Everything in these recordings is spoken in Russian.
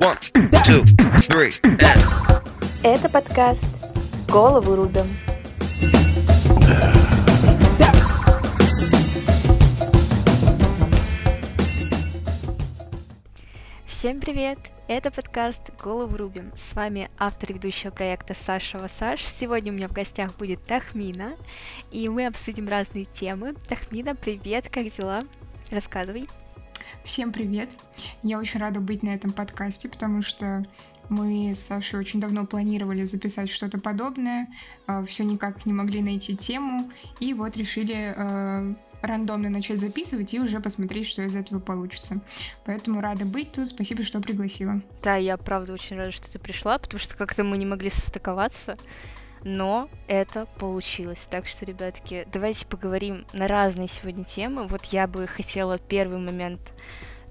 One, two, three, and... Это подкаст «Голову рубим». Всем привет! Это подкаст «Голову рубим». С вами автор и ведущего проекта Саша Васаш. Сегодня у меня в гостях будет Тахмина, и мы обсудим разные темы. Тахмина, привет, как дела? Рассказывай. Всем привет! Я очень рада быть на этом подкасте, потому что мы с Сашей очень давно планировали записать что-то подобное, а, все никак не могли найти тему, и вот решили э, рандомно начать записывать и уже посмотреть, что из этого получится. Поэтому рада быть тут, спасибо, что пригласила. Да, я правда очень рада, что ты пришла, потому что как-то мы не могли состыковаться но это получилось. Так что, ребятки, давайте поговорим на разные сегодня темы. Вот я бы хотела первый момент,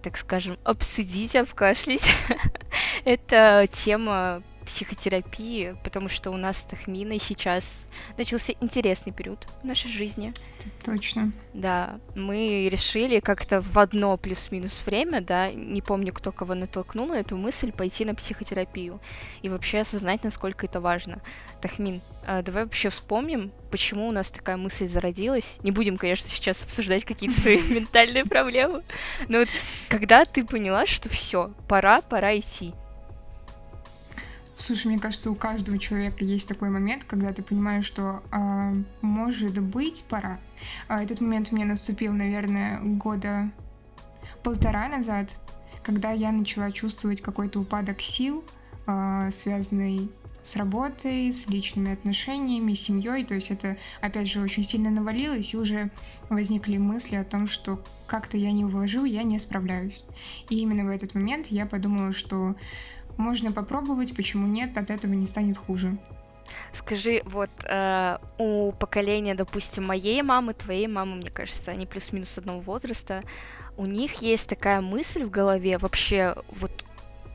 так скажем, обсудить, обкашлять. это тема психотерапии, потому что у нас с Тахминой сейчас начался интересный период в нашей жизни. Это точно. Да, мы решили как-то в одно плюс-минус время, да, не помню, кто кого натолкнул на эту мысль, пойти на психотерапию и вообще осознать, насколько это важно. Тахмин, а давай вообще вспомним, почему у нас такая мысль зародилась. Не будем, конечно, сейчас обсуждать какие-то свои ментальные проблемы, но вот когда ты поняла, что все, пора, пора идти, Слушай, мне кажется, у каждого человека есть такой момент, когда ты понимаешь, что э, может быть пора. А этот момент у меня наступил, наверное, года полтора назад, когда я начала чувствовать какой-то упадок сил, э, связанный с работой, с личными отношениями, с семьей. То есть это, опять же, очень сильно навалилось, и уже возникли мысли о том, что как-то я не вложу, я не справляюсь. И именно в этот момент я подумала, что можно попробовать, почему нет, от этого не станет хуже. Скажи, вот э, у поколения, допустим, моей мамы, твоей мамы, мне кажется, они плюс-минус одного возраста, у них есть такая мысль в голове, вообще вот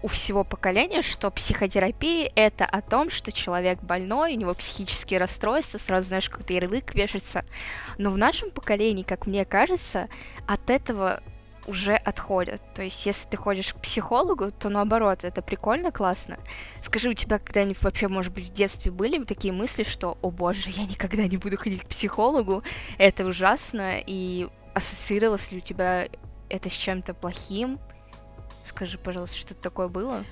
у всего поколения, что психотерапия — это о том, что человек больной, у него психические расстройства, сразу знаешь, какой-то ярлык вешается. Но в нашем поколении, как мне кажется, от этого уже отходят. То есть, если ты ходишь к психологу, то наоборот, это прикольно, классно. Скажи, у тебя когда-нибудь вообще, может быть, в детстве были такие мысли, что, о боже, я никогда не буду ходить к психологу, это ужасно, и ассоциировалось ли у тебя это с чем-то плохим? Скажи, пожалуйста, что такое было?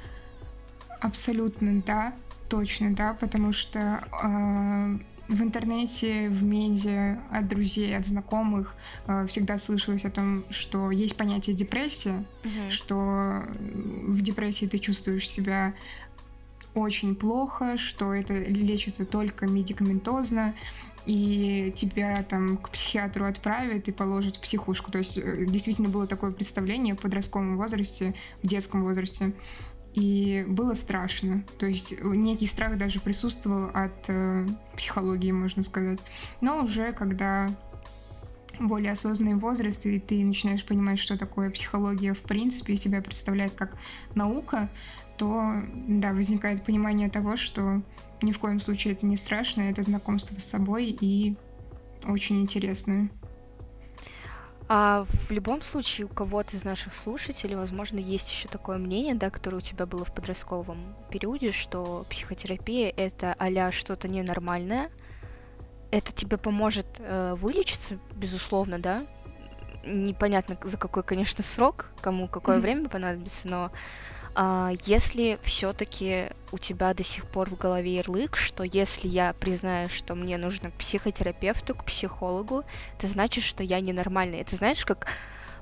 Абсолютно да, точно да, потому что э, в интернете, в медиа, от друзей, от знакомых э, всегда слышалось о том, что есть понятие депрессия, угу. что в депрессии ты чувствуешь себя очень плохо, что это лечится только медикаментозно, и тебя там к психиатру отправят и положат в психушку. То есть э, действительно было такое представление в подростковом возрасте, в детском возрасте и было страшно. То есть некий страх даже присутствовал от э, психологии, можно сказать. Но уже когда более осознанный возраст, и ты начинаешь понимать, что такое психология в принципе, и тебя представляет как наука, то, да, возникает понимание того, что ни в коем случае это не страшно, это знакомство с собой и очень интересное. А в любом случае, у кого-то из наших слушателей, возможно, есть еще такое мнение, да, которое у тебя было в подростковом периоде, что психотерапия это а что-то ненормальное. Это тебе поможет э, вылечиться, безусловно, да. Непонятно, за какой, конечно, срок, кому какое mm-hmm. время понадобится, но если все-таки у тебя до сих пор в голове ярлык, что если я признаю, что мне нужно к психотерапевту, к психологу, это значит, что я ненормальный. Это знаешь, как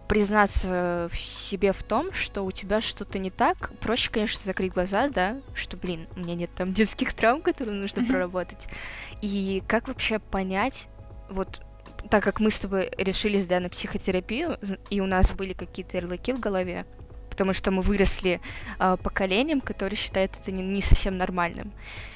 признаться в себе в том, что у тебя что-то не так, проще, конечно, закрыть глаза, да, что, блин, у меня нет там детских травм, которые нужно проработать. И как вообще понять, вот так как мы с тобой решились, да, на психотерапию, и у нас были какие-то ярлыки в голове, потому что мы выросли э, поколением, которое считает это не, не совсем нормальным.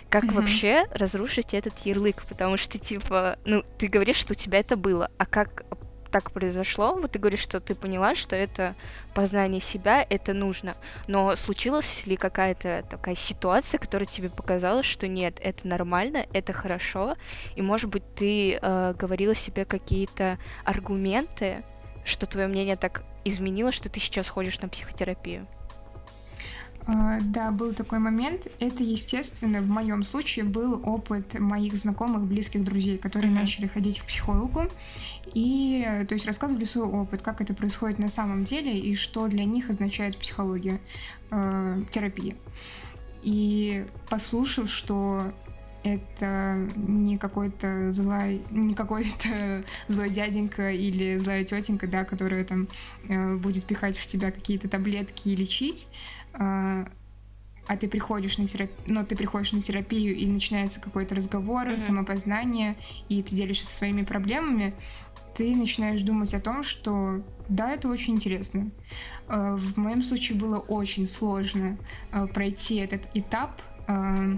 Как mm-hmm. вообще разрушить этот ярлык? Потому что, типа, ну, ты говоришь, что у тебя это было, а как так произошло, вот ты говоришь, что ты поняла, что это познание себя, это нужно. Но случилась ли какая-то такая ситуация, которая тебе показала, что нет, это нормально, это хорошо, и, может быть, ты э, говорила себе какие-то аргументы, что твое мнение так изменило, что ты сейчас ходишь на психотерапию? А, да, был такой момент. Это, естественно, в моем случае был опыт моих знакомых, близких друзей, которые mm-hmm. начали ходить к психологу. И, то есть, рассказывали свой опыт, как это происходит на самом деле и что для них означает психология, э, терапия. И послушав, что это не какой-то злой, не какой-то злой дяденька или злая тетенька, да, которая там э, будет пихать в тебя какие-то таблетки и лечить, э, а ты приходишь на терапию, но ты приходишь на терапию и начинается какой-то разговор, mm-hmm. самопознание, и ты делишься со своими проблемами, ты начинаешь думать о том, что да, это очень интересно. Э, в моем случае было очень сложно э, пройти этот этап э,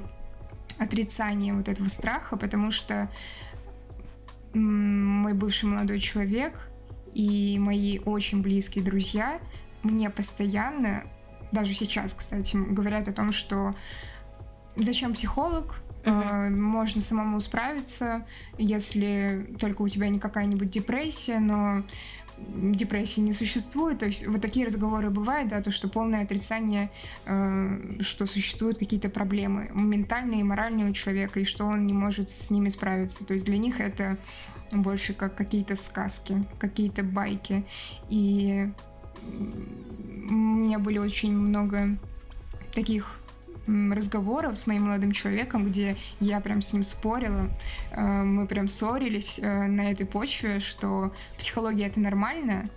отрицание вот этого страха, потому что мой бывший молодой человек и мои очень близкие друзья мне постоянно, даже сейчас, кстати, говорят о том, что зачем психолог, Uh-huh. Можно самому справиться, если только у тебя не какая-нибудь депрессия, но депрессии не существует. То есть вот такие разговоры бывают, да, то, что полное отрицание, э, что существуют какие-то проблемы ментальные и моральные у человека, и что он не может с ними справиться. То есть для них это больше как какие-то сказки, какие-то байки. И у меня были очень много таких разговоров с моим молодым человеком, где я прям с ним спорила, э, мы прям ссорились э, на этой почве, что психология это нормально,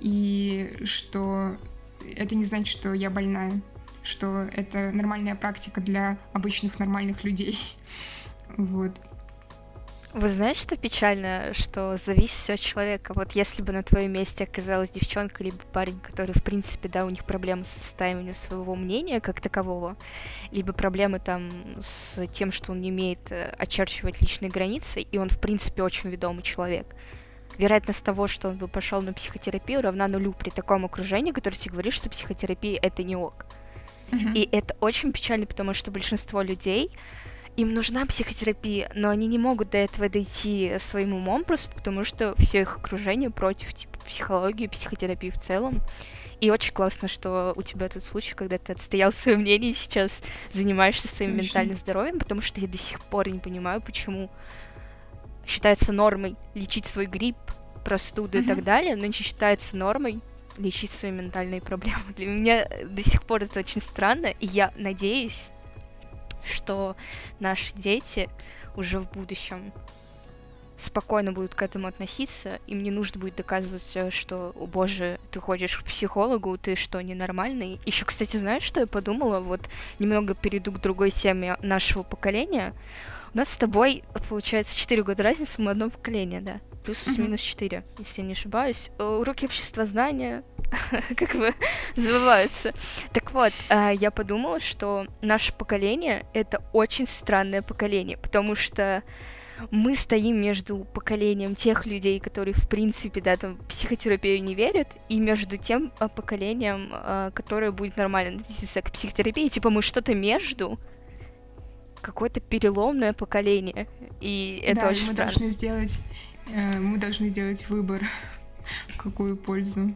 и что это не значит, что я больная, что это нормальная практика для обычных нормальных людей. Вот. Вы знаете, что печально, что зависит все от человека. Вот если бы на твоем месте оказалась девчонка либо парень, который, в принципе, да, у них проблемы с составлением своего мнения как такового, либо проблемы там с тем, что он не умеет э, очерчивать личные границы, и он, в принципе, очень ведомый человек. Вероятность того, что он бы пошел на психотерапию, равна нулю при таком окружении, которое тебе говорит, что психотерапия это не ок. Uh-huh. И это очень печально, потому что большинство людей им нужна психотерапия, но они не могут до этого дойти своим умом просто потому, что все их окружение против типа психологии, психотерапии в целом. И очень классно, что у тебя тот случай, когда ты отстоял свое мнение и сейчас занимаешься своим Точно. ментальным здоровьем, потому что я до сих пор не понимаю, почему считается нормой лечить свой грипп, простуду uh-huh. и так далее, но не считается нормой лечить свои ментальные проблемы. Для меня до сих пор это очень странно, и я надеюсь, что наши дети уже в будущем спокойно будут к этому относиться, им не нужно будет доказывать, э, что, о боже, ты ходишь к психологу, ты что, ненормальный? Еще, кстати, знаешь, что я подумала? Вот немного перейду к другой теме нашего поколения. У нас с тобой, получается, 4 года разницы, мы одно поколение, да? Плюс-минус 4, если я не ошибаюсь. Э, уроки общества знания, как бы забываются. Так вот, а, я подумала, что наше поколение — это очень странное поколение, потому что мы стоим между поколением тех людей, которые, в принципе, да, там, психотерапию не верят, и между тем а, поколением, которое будет нормально относиться к психотерапии. Типа мы что-то между, какое-то переломное поколение. И это да, очень мы странно. Должны сделать, э, мы должны сделать выбор, в какую пользу.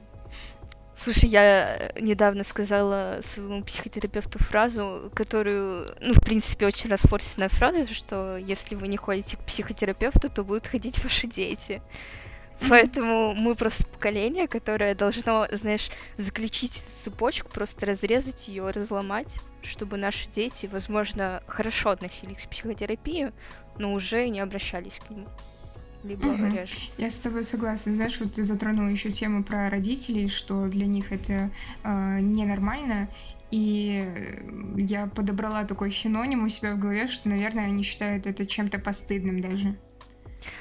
Слушай, я недавно сказала своему психотерапевту фразу, которую, ну, в принципе, очень расфорсенная фраза, что если вы не ходите к психотерапевту, то будут ходить ваши дети. Поэтому мы просто поколение, которое должно, знаешь, заключить цепочку, просто разрезать ее, разломать, чтобы наши дети, возможно, хорошо относились к психотерапии, но уже не обращались к нему либо угу. реже. Я с тобой согласна. Знаешь, вот ты затронула еще тему про родителей, что для них это э, ненормально. И я подобрала такой синоним у себя в голове, что, наверное, они считают это чем-то постыдным даже.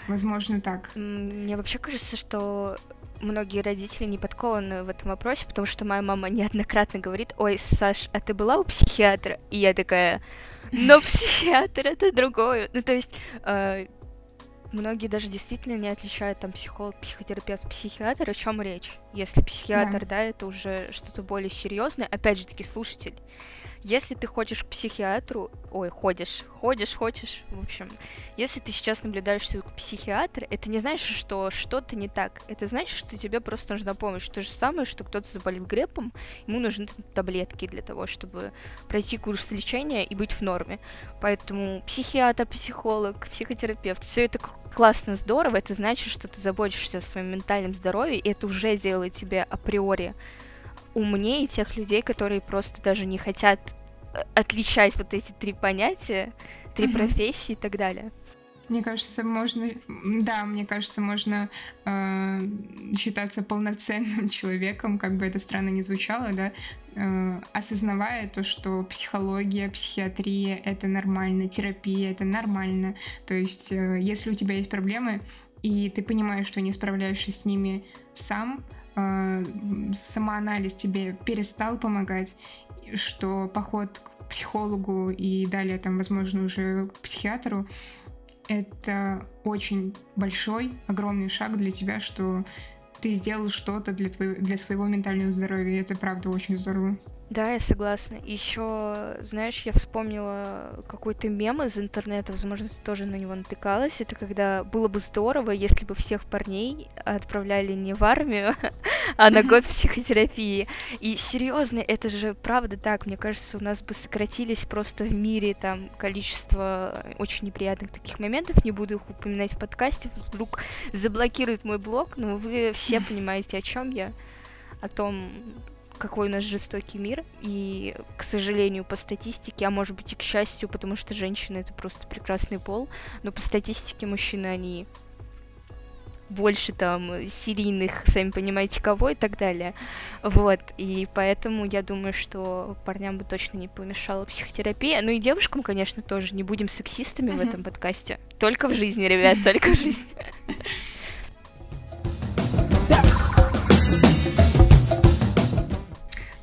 Возможно, так. Мне вообще кажется, что многие родители не подкованы в этом вопросе, потому что моя мама неоднократно говорит, ой, Саш, а ты была у психиатра? И я такая, но психиатр это другое. Ну, то есть, э, многие даже действительно не отличают там психолог, психотерапевт, психиатр, о чем речь. Если психиатр, да, да это уже что-то более серьезное. Опять же таки, слушатель, Если ты ходишь к психиатру, ой, ходишь, ходишь, хочешь, в общем, если ты сейчас наблюдаешься у психиатра, это не значит, что что-то не так. Это значит, что тебе просто нужна помощь. То же самое, что кто-то заболел гриппом, ему нужны таблетки для того, чтобы пройти курс лечения и быть в норме. Поэтому психиатр, психолог, психотерапевт, все это классно, здорово, это значит, что ты заботишься о своем ментальном здоровье, и это уже делает тебя априори умнее тех людей, которые просто даже не хотят э, отличать вот эти три понятия, три mm-hmm. профессии и так далее. Мне кажется, можно, да, мне кажется, можно э, считаться полноценным человеком, как бы это странно не звучало, да, э, осознавая то, что психология, психиатрия это нормально, терапия это нормально. То есть, э, если у тебя есть проблемы и ты понимаешь, что не справляешься с ними сам, э, самоанализ тебе перестал помогать, что поход к психологу и далее там, возможно, уже к психиатру, это очень большой, огромный шаг для тебя, что ты сделал что-то для, твоего, для своего ментального здоровья. И это правда очень здорово. Да, я согласна. Еще, знаешь, я вспомнила какой-то мем из интернета, возможно, ты тоже на него натыкалась. Это когда было бы здорово, если бы всех парней отправляли не в армию, а на год психотерапии. И серьезно, это же правда так. Мне кажется, у нас бы сократились просто в мире там количество очень неприятных таких моментов. Не буду их упоминать в подкасте, вдруг заблокируют мой блог, но вы все понимаете, о чем я о том, какой у нас жестокий мир, и, к сожалению, по статистике, а может быть и к счастью, потому что женщины — это просто прекрасный пол, но по статистике мужчины, они больше там серийных, сами понимаете, кого и так далее. Вот, и поэтому я думаю, что парням бы точно не помешала психотерапия. Ну и девушкам, конечно, тоже. Не будем сексистами в этом подкасте. Только в жизни, ребят, только в жизни.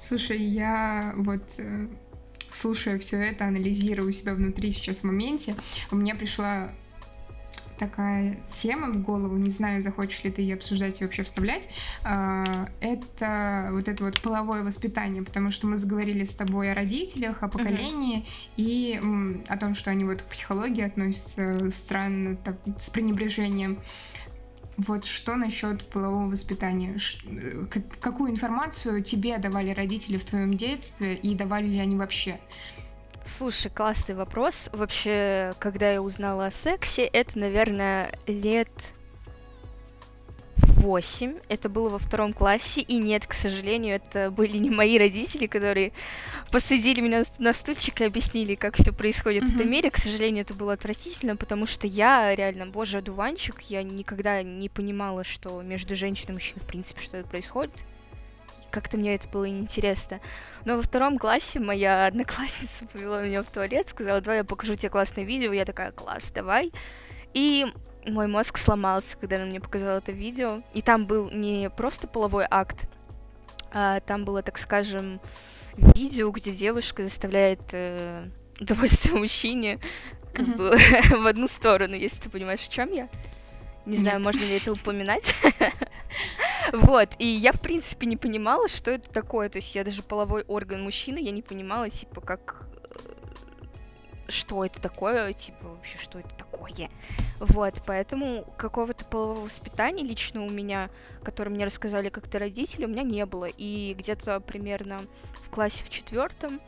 Слушай, я вот э, слушая все это, анализируя себя внутри сейчас в моменте, у меня пришла такая тема в голову, не знаю, захочешь ли ты ее обсуждать и вообще вставлять, а, это вот это вот половое воспитание, потому что мы заговорили с тобой о родителях, о поколении uh-huh. и о том, что они вот к психологии относятся странно, так, с пренебрежением. Вот что насчет полового воспитания? Э, какую информацию тебе давали родители в твоем детстве и давали ли они вообще? Слушай, классный вопрос. Вообще, когда я узнала о сексе, это, наверное, лет 8. Это было во втором классе. И нет, к сожалению, это были не мои родители, которые посадили меня на стульчик и объяснили, как все происходит mm-hmm. в этом мире. К сожалению, это было отвратительно, потому что я реально, боже, одуванчик. Я никогда не понимала, что между женщиной и мужчиной, в принципе, что это происходит. Как-то мне это было неинтересно. Но во втором классе моя одноклассница повела меня в туалет, сказала, давай я покажу тебе классное видео. Я такая, класс, давай. И мой мозг сломался, когда она мне показала это видео. И там был не просто половой акт, а там было, так скажем, видео, где девушка заставляет э, удовольствие мужчине как mm-hmm. бы в одну сторону, если ты понимаешь, в чем я. Не Нет. знаю, можно ли это упоминать. вот, и я, в принципе, не понимала, что это такое. То есть я даже половой орган мужчины, я не понимала, типа, как что это такое, типа, вообще, что это такое. Вот, поэтому какого-то полового воспитания лично у меня, которое мне рассказали как-то родители, у меня не было. И где-то примерно в классе в четвертом,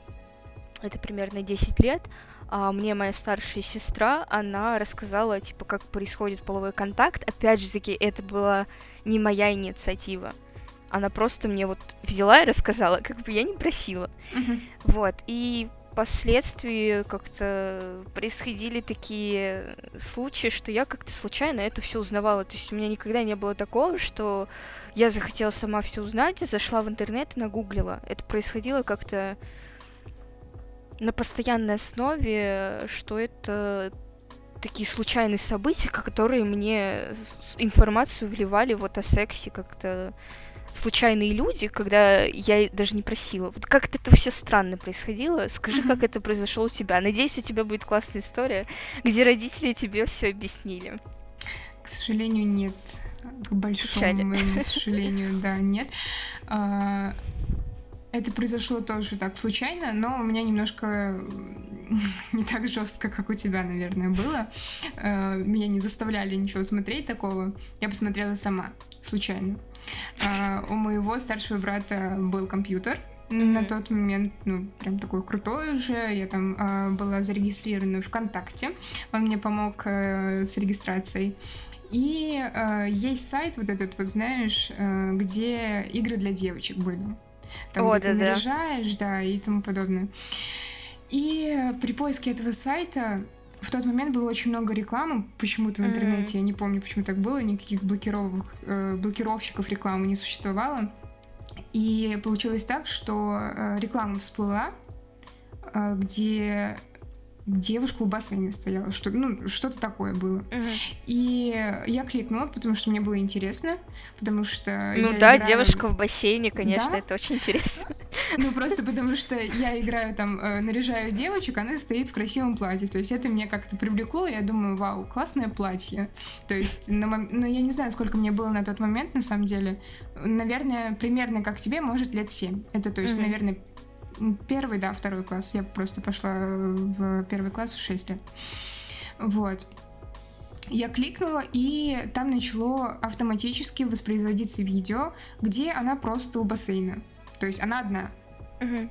это примерно 10 лет, а мне моя старшая сестра, она рассказала, типа, как происходит половой контакт. Опять же таки, это была не моя инициатива. Она просто мне вот взяла и рассказала, как бы я не просила. Uh-huh. Вот. И впоследствии как-то происходили такие случаи, что я как-то случайно это все узнавала. То есть у меня никогда не было такого, что я захотела сама все узнать, зашла в интернет и нагуглила. Это происходило как-то на постоянной основе, что это такие случайные события, которые мне информацию вливали вот о сексе как-то случайные люди, когда я даже не просила. Вот как-то это все странно происходило. Скажи, как это произошло у тебя. Надеюсь, у тебя будет классная история, где родители тебе все объяснили. К сожалению, нет. К большому Печали. моему сожалению, да, нет. А, это произошло тоже так случайно, но у меня немножко не так жестко, как у тебя, наверное, было. Э, меня не заставляли ничего смотреть такого. Я посмотрела сама, случайно. Э, у моего старшего брата был компьютер, Mm-hmm. На тот момент, ну, прям такой крутой уже. Я там э, была зарегистрирована ВКонтакте. Он мне помог э, с регистрацией. И э, есть сайт вот этот, вот знаешь, э, где игры для девочек были. Там, О, где да, ты наряжаешь, да. да, и тому подобное. И при поиске этого сайта в тот момент было очень много рекламы почему-то в интернете. Mm-hmm. Я не помню, почему так было. Никаких блокировок, э, блокировщиков рекламы не существовало. И получилось так, что э, реклама всплыла, э, где девушка у бассейна стояла, что, ну, что-то такое было. Угу. И я кликнула, потому что мне было интересно, потому что... Ну да, играю... девушка в бассейне, конечно, да? это очень интересно. Ну просто потому что я играю там, э, наряжаю девочек, она стоит в красивом платье, то есть это меня как-то привлекло, я думаю, вау, классное платье. То есть, на мом... ну я не знаю, сколько мне было на тот момент, на самом деле, наверное, примерно как тебе, может, лет 7. Это, то есть, наверное, Первый, да, второй класс. Я просто пошла в первый класс в 6 лет. Вот. Я кликнула, и там начало автоматически воспроизводиться видео, где она просто у бассейна. То есть она одна. Угу.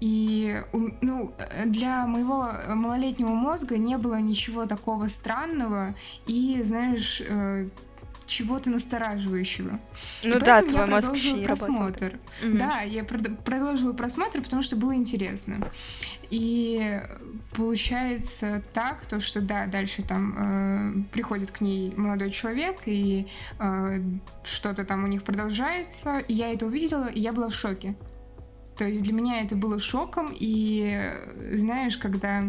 И ну, для моего малолетнего мозга не было ничего такого странного и, знаешь, э, чего-то настораживающего. Ну и да, твой мозг еще не просмотр. Угу. Да, я продолжила просмотр, потому что было интересно. И получается так, то что да, дальше там э, приходит к ней молодой человек, и э, что-то там у них продолжается. И я это увидела, и я была в шоке. То есть для меня это было шоком, и знаешь, когда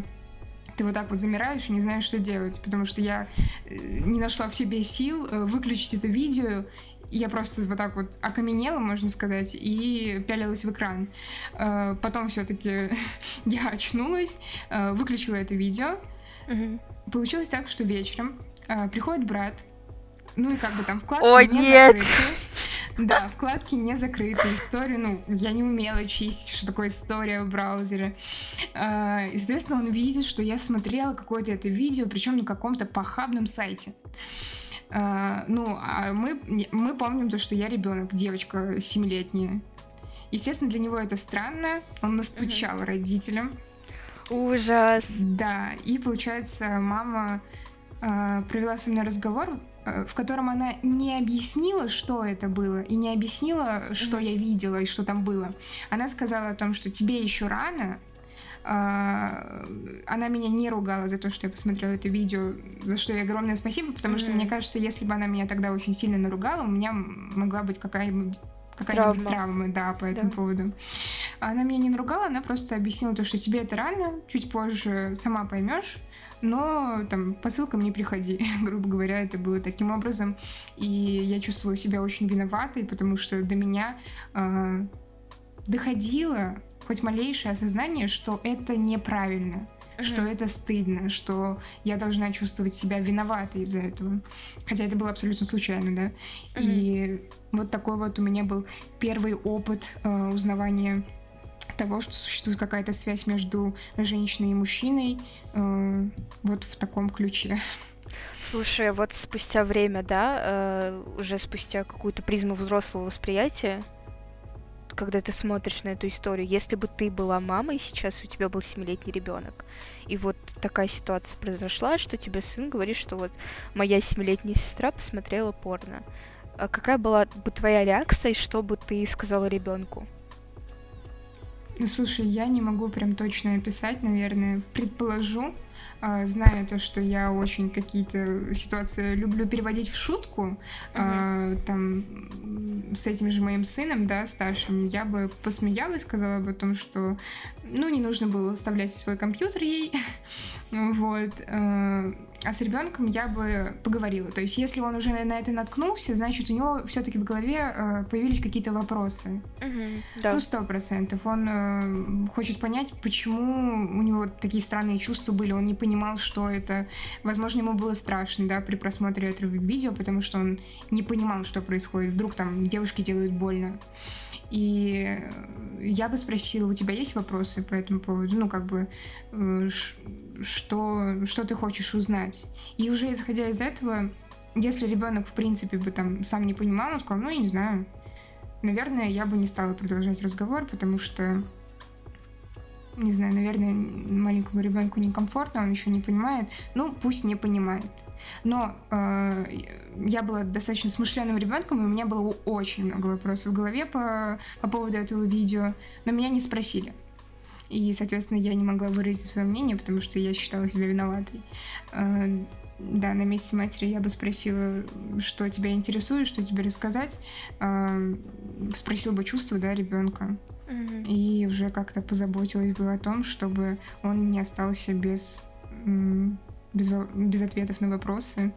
ты вот так вот замираешь и не знаешь, что делать, потому что я э, не нашла в себе сил э, выключить это видео, я просто вот так вот окаменела, можно сказать, и пялилась в экран. Э, потом все-таки я очнулась, выключила это видео. Угу. Получилось так, что вечером приходит брат, ну и как бы там вкладки О, не нет! закрыты. Да, вкладки не закрыты. Историю, ну, я не умела чистить, что такое история в браузере. А, и, соответственно, он видит, что я смотрела какое-то это видео, причем на каком-то похабном сайте. Uh, ну, а мы, мы помним то, что я ребенок, девочка семилетняя. Естественно, для него это странно. Он настучал uh-huh. родителям. Ужас. Да, и получается, мама э, провела со мной разговор в котором она не объяснила, что это было, и не объяснила, что mm-hmm. я видела и что там было. Она сказала о том, что тебе еще рано. А, она меня не ругала за то, что я посмотрела это видео, за что ей огромное спасибо, потому mm-hmm. что мне кажется, если бы она меня тогда очень сильно наругала, у меня могла быть какая-нибудь какая-нибудь травма. травма, да, по этому да. поводу. Она меня не наругала, она просто объяснила то, что тебе это рано, чуть позже сама поймешь, но там по ссылкам не приходи, грубо говоря, это было таким образом, и я чувствовала себя очень виноватой, потому что до меня э, доходило хоть малейшее осознание, что это неправильно, mm-hmm. что это стыдно, что я должна чувствовать себя виноватой из-за этого. Хотя это было абсолютно случайно, да. Mm-hmm. И вот такой вот у меня был первый опыт э, узнавания того, что существует какая-то связь между женщиной и мужчиной, э, вот в таком ключе. Слушай, вот спустя время, да, э, уже спустя какую-то призму взрослого восприятия, когда ты смотришь на эту историю, если бы ты была мамой, сейчас у тебя был семилетний ребенок, и вот такая ситуация произошла, что тебе сын говорит, что вот моя семилетняя сестра посмотрела порно. А какая была бы твоя реакция, и что бы ты сказала ребенку? Ну, слушай, я не могу прям точно описать, наверное. Предположу, э, зная то, что я очень какие-то ситуации люблю переводить в шутку, uh-huh. э, там с этим же моим сыном, да, старшим, я бы посмеялась, сказала бы о том, что, ну, не нужно было оставлять свой компьютер ей, вот. Э, а с ребенком я бы поговорила. То есть, если он уже на это наткнулся, значит, у него все-таки в голове э, появились какие-то вопросы. Угу, да. Ну, сто процентов. Он э, хочет понять, почему у него такие странные чувства были. Он не понимал, что это. Возможно, ему было страшно, да, при просмотре этого видео, потому что он не понимал, что происходит. Вдруг там девушке делают больно. И я бы спросила, у тебя есть вопросы по этому поводу? Ну, как бы, э, что, что ты хочешь узнать? И уже исходя из этого, если ребенок, в принципе, бы там сам не понимал, он сказал, ну, я не знаю. Наверное, я бы не стала продолжать разговор, потому что не знаю, наверное, маленькому ребенку некомфортно, он еще не понимает. Ну, пусть не понимает. Но э, я была достаточно смышленным ребенком, и у меня было очень много вопросов в голове по, по поводу этого видео, но меня не спросили. И, соответственно, я не могла выразить свое мнение, потому что я считала себя виноватой. Э, да, на месте матери я бы спросила, что тебя интересует, что тебе рассказать. Э, спросила бы чувства, да, ребенка. Mm-hmm. И уже как-то позаботилась бы о том, чтобы он не остался без, без, без ответов на вопросы,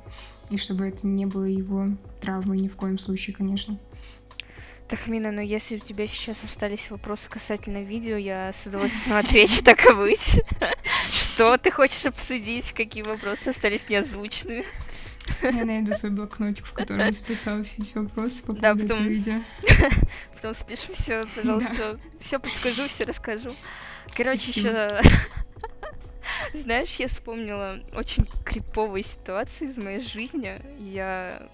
и чтобы это не было его травмой ни в коем случае, конечно. Тахмина, но если у тебя сейчас остались вопросы касательно видео, я с удовольствием отвечу, так и быть. Что ты хочешь обсудить? Какие вопросы остались неозвученными? Я найду свой блокнотик, в котором я записала все эти вопросы по поводу да, потом... видео. Потом спишем все, пожалуйста. Да. Все подскажу, все расскажу. Короче, еще знаешь, я вспомнила очень криповые ситуации из моей жизни. Я,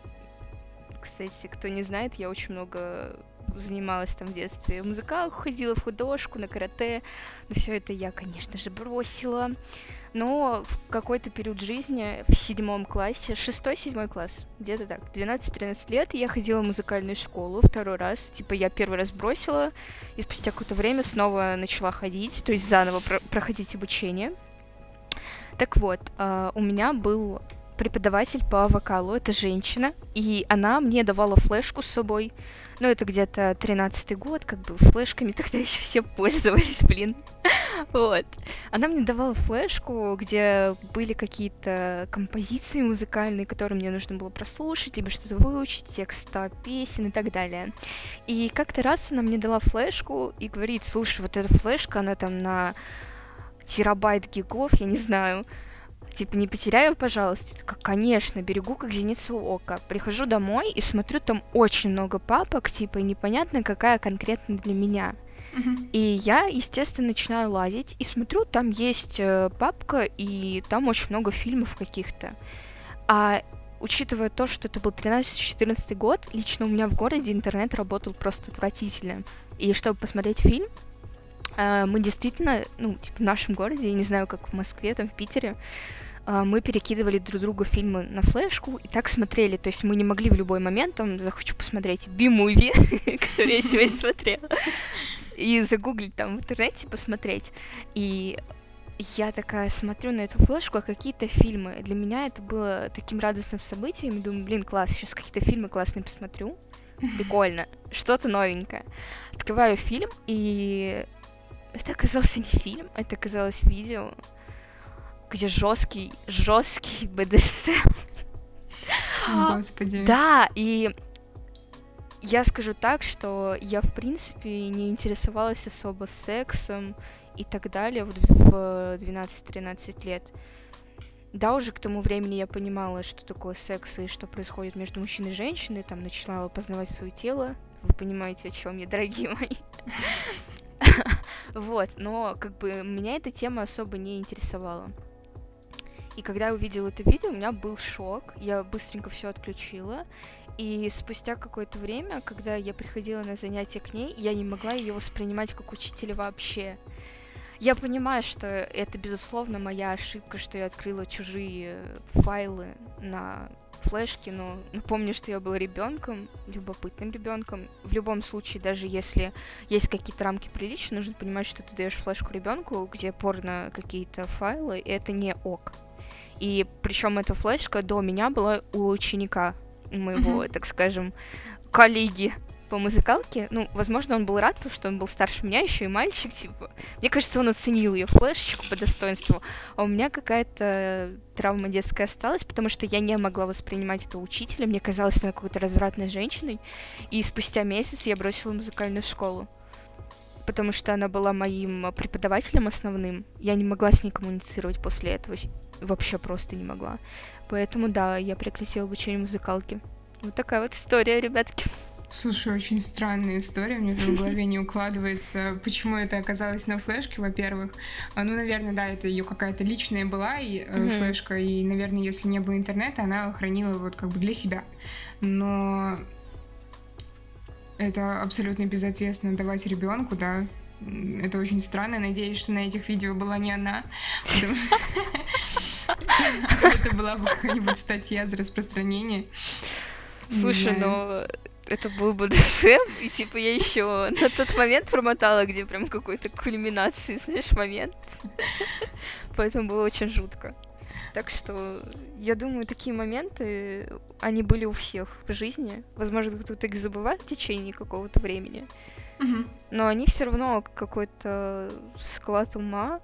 кстати, кто не знает, я очень много занималась там в детстве. В музыкалку ходила, в художку, на карате. Но все это я, конечно же, бросила. Но в какой-то период жизни, в седьмом классе, шестой-седьмой класс, где-то так, 12-13 лет, я ходила в музыкальную школу второй раз. Типа я первый раз бросила, и спустя какое-то время снова начала ходить, то есть заново про- проходить обучение. Так вот, э, у меня был преподаватель по вокалу, это женщина, и она мне давала флешку с собой. Ну, это где-то 13-й год, как бы флешками тогда еще все пользовались, блин. Вот. Она мне давала флешку, где были какие-то композиции музыкальные, которые мне нужно было прослушать, либо что-то выучить, текста песен и так далее. И как-то раз она мне дала флешку и говорит, слушай, вот эта флешка, она там на терабайт гигов, я не знаю, типа, не потеряю, пожалуйста. Я такая, конечно, берегу как зеницу ока. Прихожу домой и смотрю, там очень много папок, типа, и непонятно, какая конкретно для меня. И я, естественно, начинаю лазить и смотрю, там есть э, папка, и там очень много фильмов каких-то. А учитывая то, что это был 13-14 год, лично у меня в городе интернет работал просто отвратительно. И чтобы посмотреть фильм, мы действительно, ну, типа, в нашем городе, я не знаю, как в Москве, там, в Питере, э, мы перекидывали друг другу фильмы на флешку и так смотрели. То есть мы не могли в любой момент, там, захочу посмотреть би-муви, который я сегодня смотрела, и загуглить там в интернете, посмотреть. И я такая смотрю на эту флешку, а какие-то фильмы. Для меня это было таким радостным событием. Думаю, блин, класс, сейчас какие-то фильмы классные посмотрю. Прикольно. Что-то новенькое. Открываю фильм, и это оказался не фильм, это оказалось видео, где жесткий, жесткий БДСМ. Господи. Да, и я скажу так, что я, в принципе, не интересовалась особо сексом и так далее вот в 12-13 лет. Да, уже к тому времени я понимала, что такое секс и что происходит между мужчиной и женщиной, там начинала познавать свое тело. Вы понимаете, о чем я, дорогие мои. Вот, но как бы меня эта тема особо не интересовала. И когда я увидела это видео, у меня был шок. Я быстренько все отключила. И спустя какое-то время, когда я приходила на занятия к ней, я не могла ее воспринимать как учителя вообще. Я понимаю, что это, безусловно, моя ошибка, что я открыла чужие файлы на флешке, но напомню, что я была ребенком, любопытным ребенком. В любом случае, даже если есть какие-то рамки приличия, нужно понимать, что ты даешь флешку ребенку, где порно какие-то файлы, и это не ок. И причем эта флешка до меня была у ученика моего, mm-hmm. так скажем, коллеги по музыкалке. Ну, возможно, он был рад, потому что он был старше меня, еще и мальчик, типа. Мне кажется, он оценил ее флешечку по достоинству. А у меня какая-то травма детская осталась, потому что я не могла воспринимать это учителя. Мне казалось, она какой-то развратной женщиной. И спустя месяц я бросила музыкальную школу. Потому что она была моим преподавателем основным. Я не могла с ней коммуницировать после этого. Вообще просто не могла. Поэтому, да, я прекратила обучение музыкалки. Вот такая вот история, ребятки. Слушай, очень странная история, мне в голове не укладывается, почему это оказалось на флешке, во-первых. А, ну, наверное, да, это ее какая-то личная была и mm-hmm. флешка, и, наверное, если не было интернета, она хранила вот как бы для себя. Но это абсолютно безответственно давать ребенку, да. Это очень странно. Надеюсь, что на этих видео была не она. Это была бы какая-нибудь статья за распространение. Слушай, ну это был БДСМ, и типа я еще на тот момент промотала, где прям какой-то кульминации, знаешь, момент. Поэтому было очень жутко. Так что я думаю, такие моменты, они были у всех в жизни. Возможно, кто-то их забывает в течение какого-то времени. Но они все равно какой-то склад ума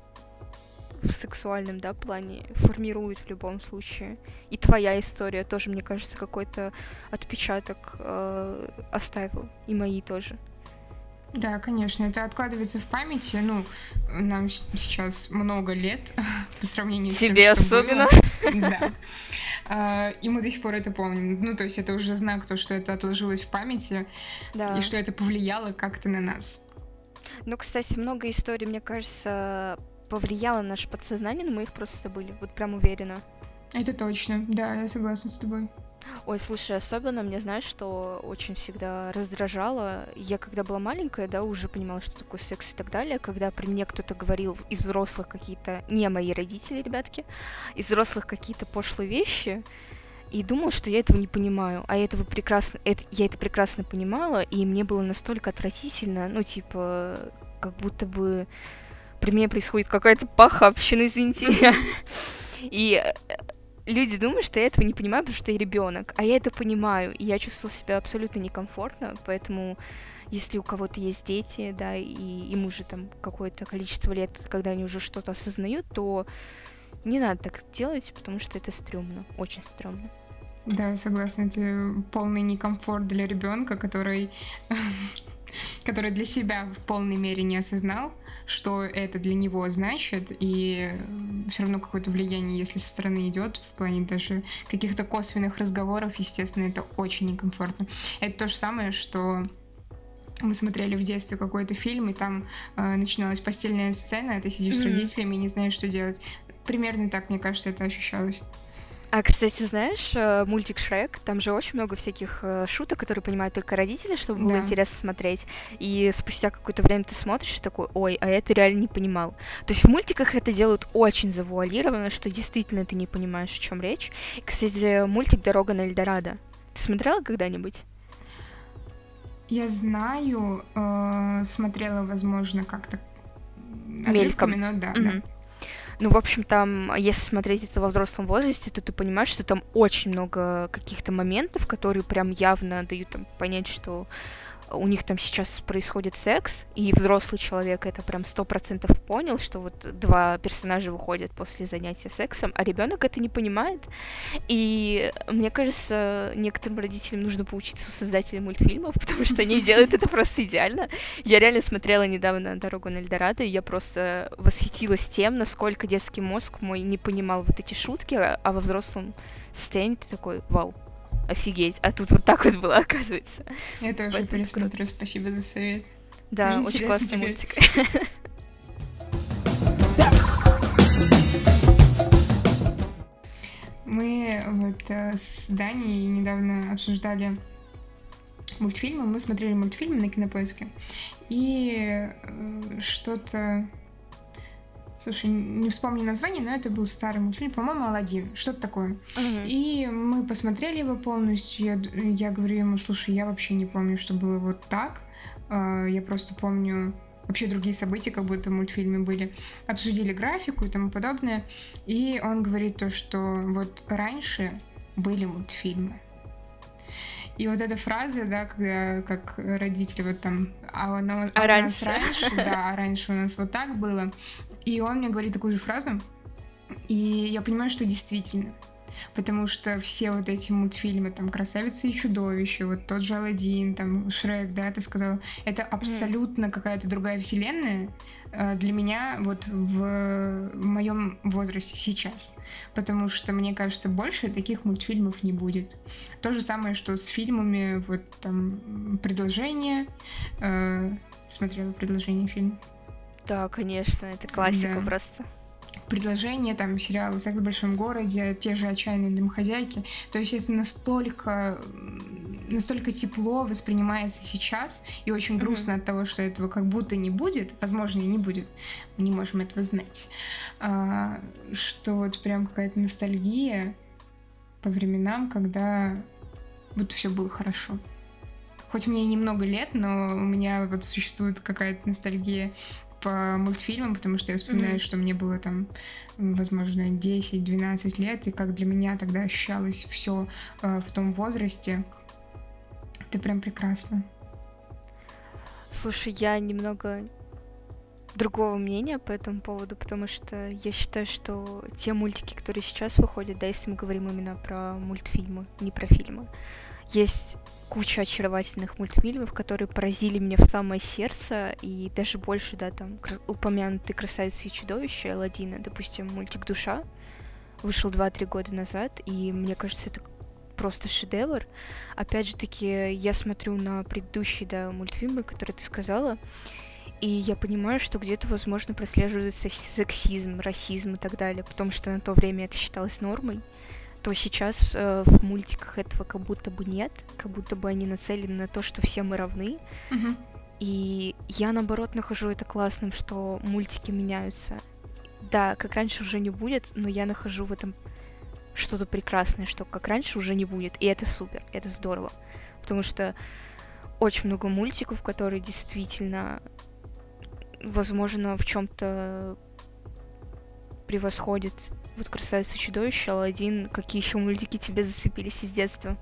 в сексуальном, да, плане формируют в любом случае. И твоя история тоже, мне кажется, какой-то отпечаток э, оставил. И мои тоже. Да, конечно, это откладывается в памяти. Ну, нам сейчас много лет по сравнению с Тебе тем, особенно. Да. А, и мы до сих пор это помним. Ну, то есть это уже знак, то, что это отложилось в памяти, да. и что это повлияло как-то на нас. Ну, кстати, много историй, мне кажется, повлияло на наше подсознание, но мы их просто забыли. Вот прям уверена. Это точно, да, я согласна с тобой. Ой, слушай, особенно мне, знаешь, что очень всегда раздражало. Я когда была маленькая, да, уже понимала, что такое секс и так далее. Когда при мне кто-то говорил из взрослых какие-то, не мои родители, ребятки, из взрослых какие-то пошлые вещи, и думала, что я этого не понимаю. А я этого прекрасно, это, я это прекрасно понимала, и мне было настолько отвратительно, ну, типа, как будто бы при мне происходит какая-то похабщина, извините меня. И э, люди думают, что я этого не понимаю, потому что я ребенок, а я это понимаю, и я чувствовала себя абсолютно некомфортно, поэтому если у кого-то есть дети, да, и им уже там какое-то количество лет, когда они уже что-то осознают, то не надо так делать, потому что это стрёмно, очень стрёмно. Да, согласна, это полный некомфорт для ребенка, который который для себя в полной мере не осознал, что это для него значит, и все равно какое-то влияние, если со стороны идет, в плане даже каких-то косвенных разговоров, естественно, это очень некомфортно. Это то же самое, что мы смотрели в детстве какой-то фильм, и там э, начиналась постельная сцена, а ты сидишь mm-hmm. с родителями и не знаешь, что делать. Примерно так, мне кажется, это ощущалось. А, кстати, знаешь, э, мультик Шрек, там же очень много всяких э, шуток, которые понимают только родители, чтобы было да. интересно смотреть. И спустя какое-то время ты смотришь и такой, ой, а это реально не понимал. То есть в мультиках это делают очень завуалированно, что действительно ты не понимаешь, о чем речь. Кстати, мультик «Дорога на Эльдорадо». Ты смотрела когда-нибудь? Я знаю, э, смотрела, возможно, как-то мельком, но да, mm-hmm. да. Ну, в общем, там, если смотреть это во взрослом возрасте, то ты понимаешь, что там очень много каких-то моментов, которые прям явно дают там понять, что у них там сейчас происходит секс, и взрослый человек это прям сто процентов понял, что вот два персонажа выходят после занятия сексом, а ребенок это не понимает. И мне кажется, некоторым родителям нужно поучиться у создателей мультфильмов, потому что они делают это просто идеально. Я реально смотрела недавно «Дорогу на Эльдорадо», и я просто восхитилась тем, насколько детский мозг мой не понимал вот эти шутки, а во взрослом состоянии ты такой, вау, офигеть, а тут вот так вот было, оказывается. Я тоже Поэтому пересмотрю, круто. спасибо за совет. Да, Мне очень классный теперь. мультик. Мы вот э, с Даней недавно обсуждали мультфильмы, мы смотрели мультфильмы на кинопоиске, и э, что-то Слушай, не вспомню название, но это был старый мультфильм, по-моему, Алладин, что-то такое. Uh-huh. И мы посмотрели его полностью. Я, я говорю ему, слушай, я вообще не помню, что было вот так. Uh, я просто помню вообще другие события, как будто в мультфильме были. Обсудили графику и тому подобное. И он говорит то, что вот раньше были мультфильмы. И вот эта фраза, да, когда как родители вот там, а, она, а, а раньше? раньше, да, а раньше у нас вот так было. И он мне говорит такую же фразу, и я понимаю, что действительно. Потому что все вот эти мультфильмы, там, «Красавица и чудовище», вот тот же «Аладдин», там, «Шрек», да, ты сказала, это абсолютно какая-то другая вселенная э, для меня вот в, в моем возрасте сейчас, потому что, мне кажется, больше таких мультфильмов не будет. То же самое, что с фильмами, вот там, «Предложение», э, смотрела «Предложение» фильм? Да, конечно, это классика да. просто предложения, там, сериалы «Секс в большом городе», те же «Отчаянные домохозяйки». То есть это настолько, настолько тепло воспринимается сейчас, и очень грустно mm-hmm. от того, что этого как будто не будет, возможно, и не будет, мы не можем этого знать, а, что вот прям какая-то ностальгия по временам, когда вот все было хорошо. Хоть мне и немного лет, но у меня вот существует какая-то ностальгия по мультфильмам, потому что я вспоминаю, mm-hmm. что мне было там, возможно, 10-12 лет, и как для меня тогда ощущалось все э, в том возрасте. Это прям прекрасно. Слушай, я немного другого мнения по этому поводу, потому что я считаю, что те мультики, которые сейчас выходят, да, если мы говорим именно про мультфильмы, не про фильмы, есть куча очаровательных мультфильмов, которые поразили меня в самое сердце, и даже больше, да, там, упомянутый «Красавица и чудовище» Алладина, допустим, мультик «Душа», вышел 2-3 года назад, и мне кажется, это просто шедевр. Опять же таки, я смотрю на предыдущие, да, мультфильмы, которые ты сказала, и я понимаю, что где-то, возможно, прослеживается сексизм, расизм и так далее, потому что на то время это считалось нормой то сейчас э, в мультиках этого как будто бы нет, как будто бы они нацелены на то, что все мы равны. Угу. И я наоборот нахожу это классным, что мультики меняются. Да, как раньше уже не будет, но я нахожу в этом что-то прекрасное, что как раньше уже не будет. И это супер, это здорово. Потому что очень много мультиков, которые действительно, возможно, в чем-то превосходят вот «Красавица чудовище», «Алладин». Какие еще мультики тебе зацепились из детства?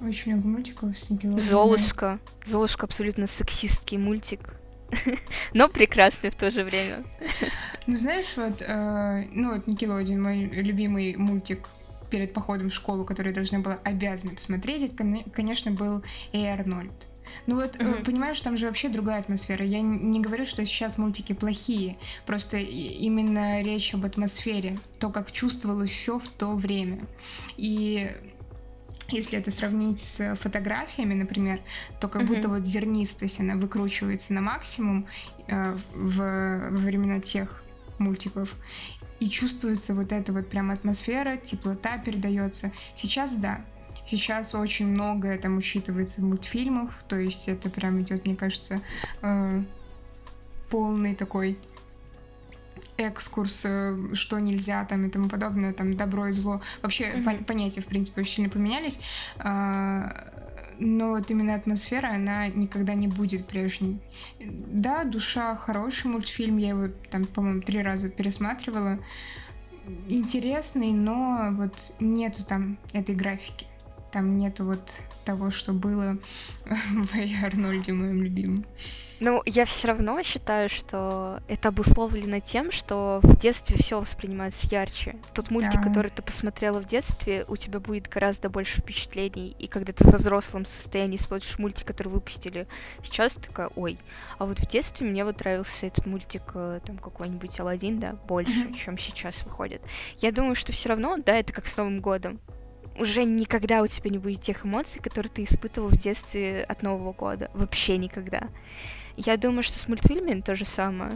Очень много мультиков с Золушка. Золушка абсолютно сексистский мультик. Но прекрасный в то же время. Ну, знаешь, вот, э, ну, вот Никелодин, мой любимый мультик перед походом в школу, который я должна была обязана посмотреть, это, конечно, был Эй Арнольд. Ну вот, mm-hmm. понимаешь, там же вообще другая атмосфера. Я не говорю, что сейчас мультики плохие, просто именно речь об атмосфере, то, как чувствовалось все в то время. И если это сравнить с фотографиями, например, то как mm-hmm. будто вот зернистость, она выкручивается на максимум э, в, во времена тех мультиков. И чувствуется вот эта вот прям атмосфера, теплота передается. Сейчас да, Сейчас очень многое там учитывается в мультфильмах, то есть это прям идет, мне кажется, э, полный такой экскурс, э, что нельзя там и тому подобное, там добро и зло. Вообще mm-hmm. понятия, в принципе, очень сильно поменялись. Э, но вот именно атмосфера, она никогда не будет прежней. Да, «Душа» хороший мультфильм, я его там, по-моему, три раза пересматривала. Интересный, но вот нету там этой графики. Там нету вот того, что было в Эй Арнольде, моем любимом. Ну, я все равно считаю, что это обусловлено тем, что в детстве все воспринимается ярче. Тот мультик, да. который ты посмотрела в детстве, у тебя будет гораздо больше впечатлений. И когда ты в взрослом состоянии смотришь мультик, который выпустили сейчас, ты такая, ой. А вот в детстве мне вот нравился этот мультик, э, там какой-нибудь Алладин, да, больше, mm-hmm. чем сейчас выходит. Я думаю, что все равно, да, это как с Новым годом уже никогда у тебя не будет тех эмоций, которые ты испытывал в детстве от Нового года. Вообще никогда. Я думаю, что с мультфильмами то же самое.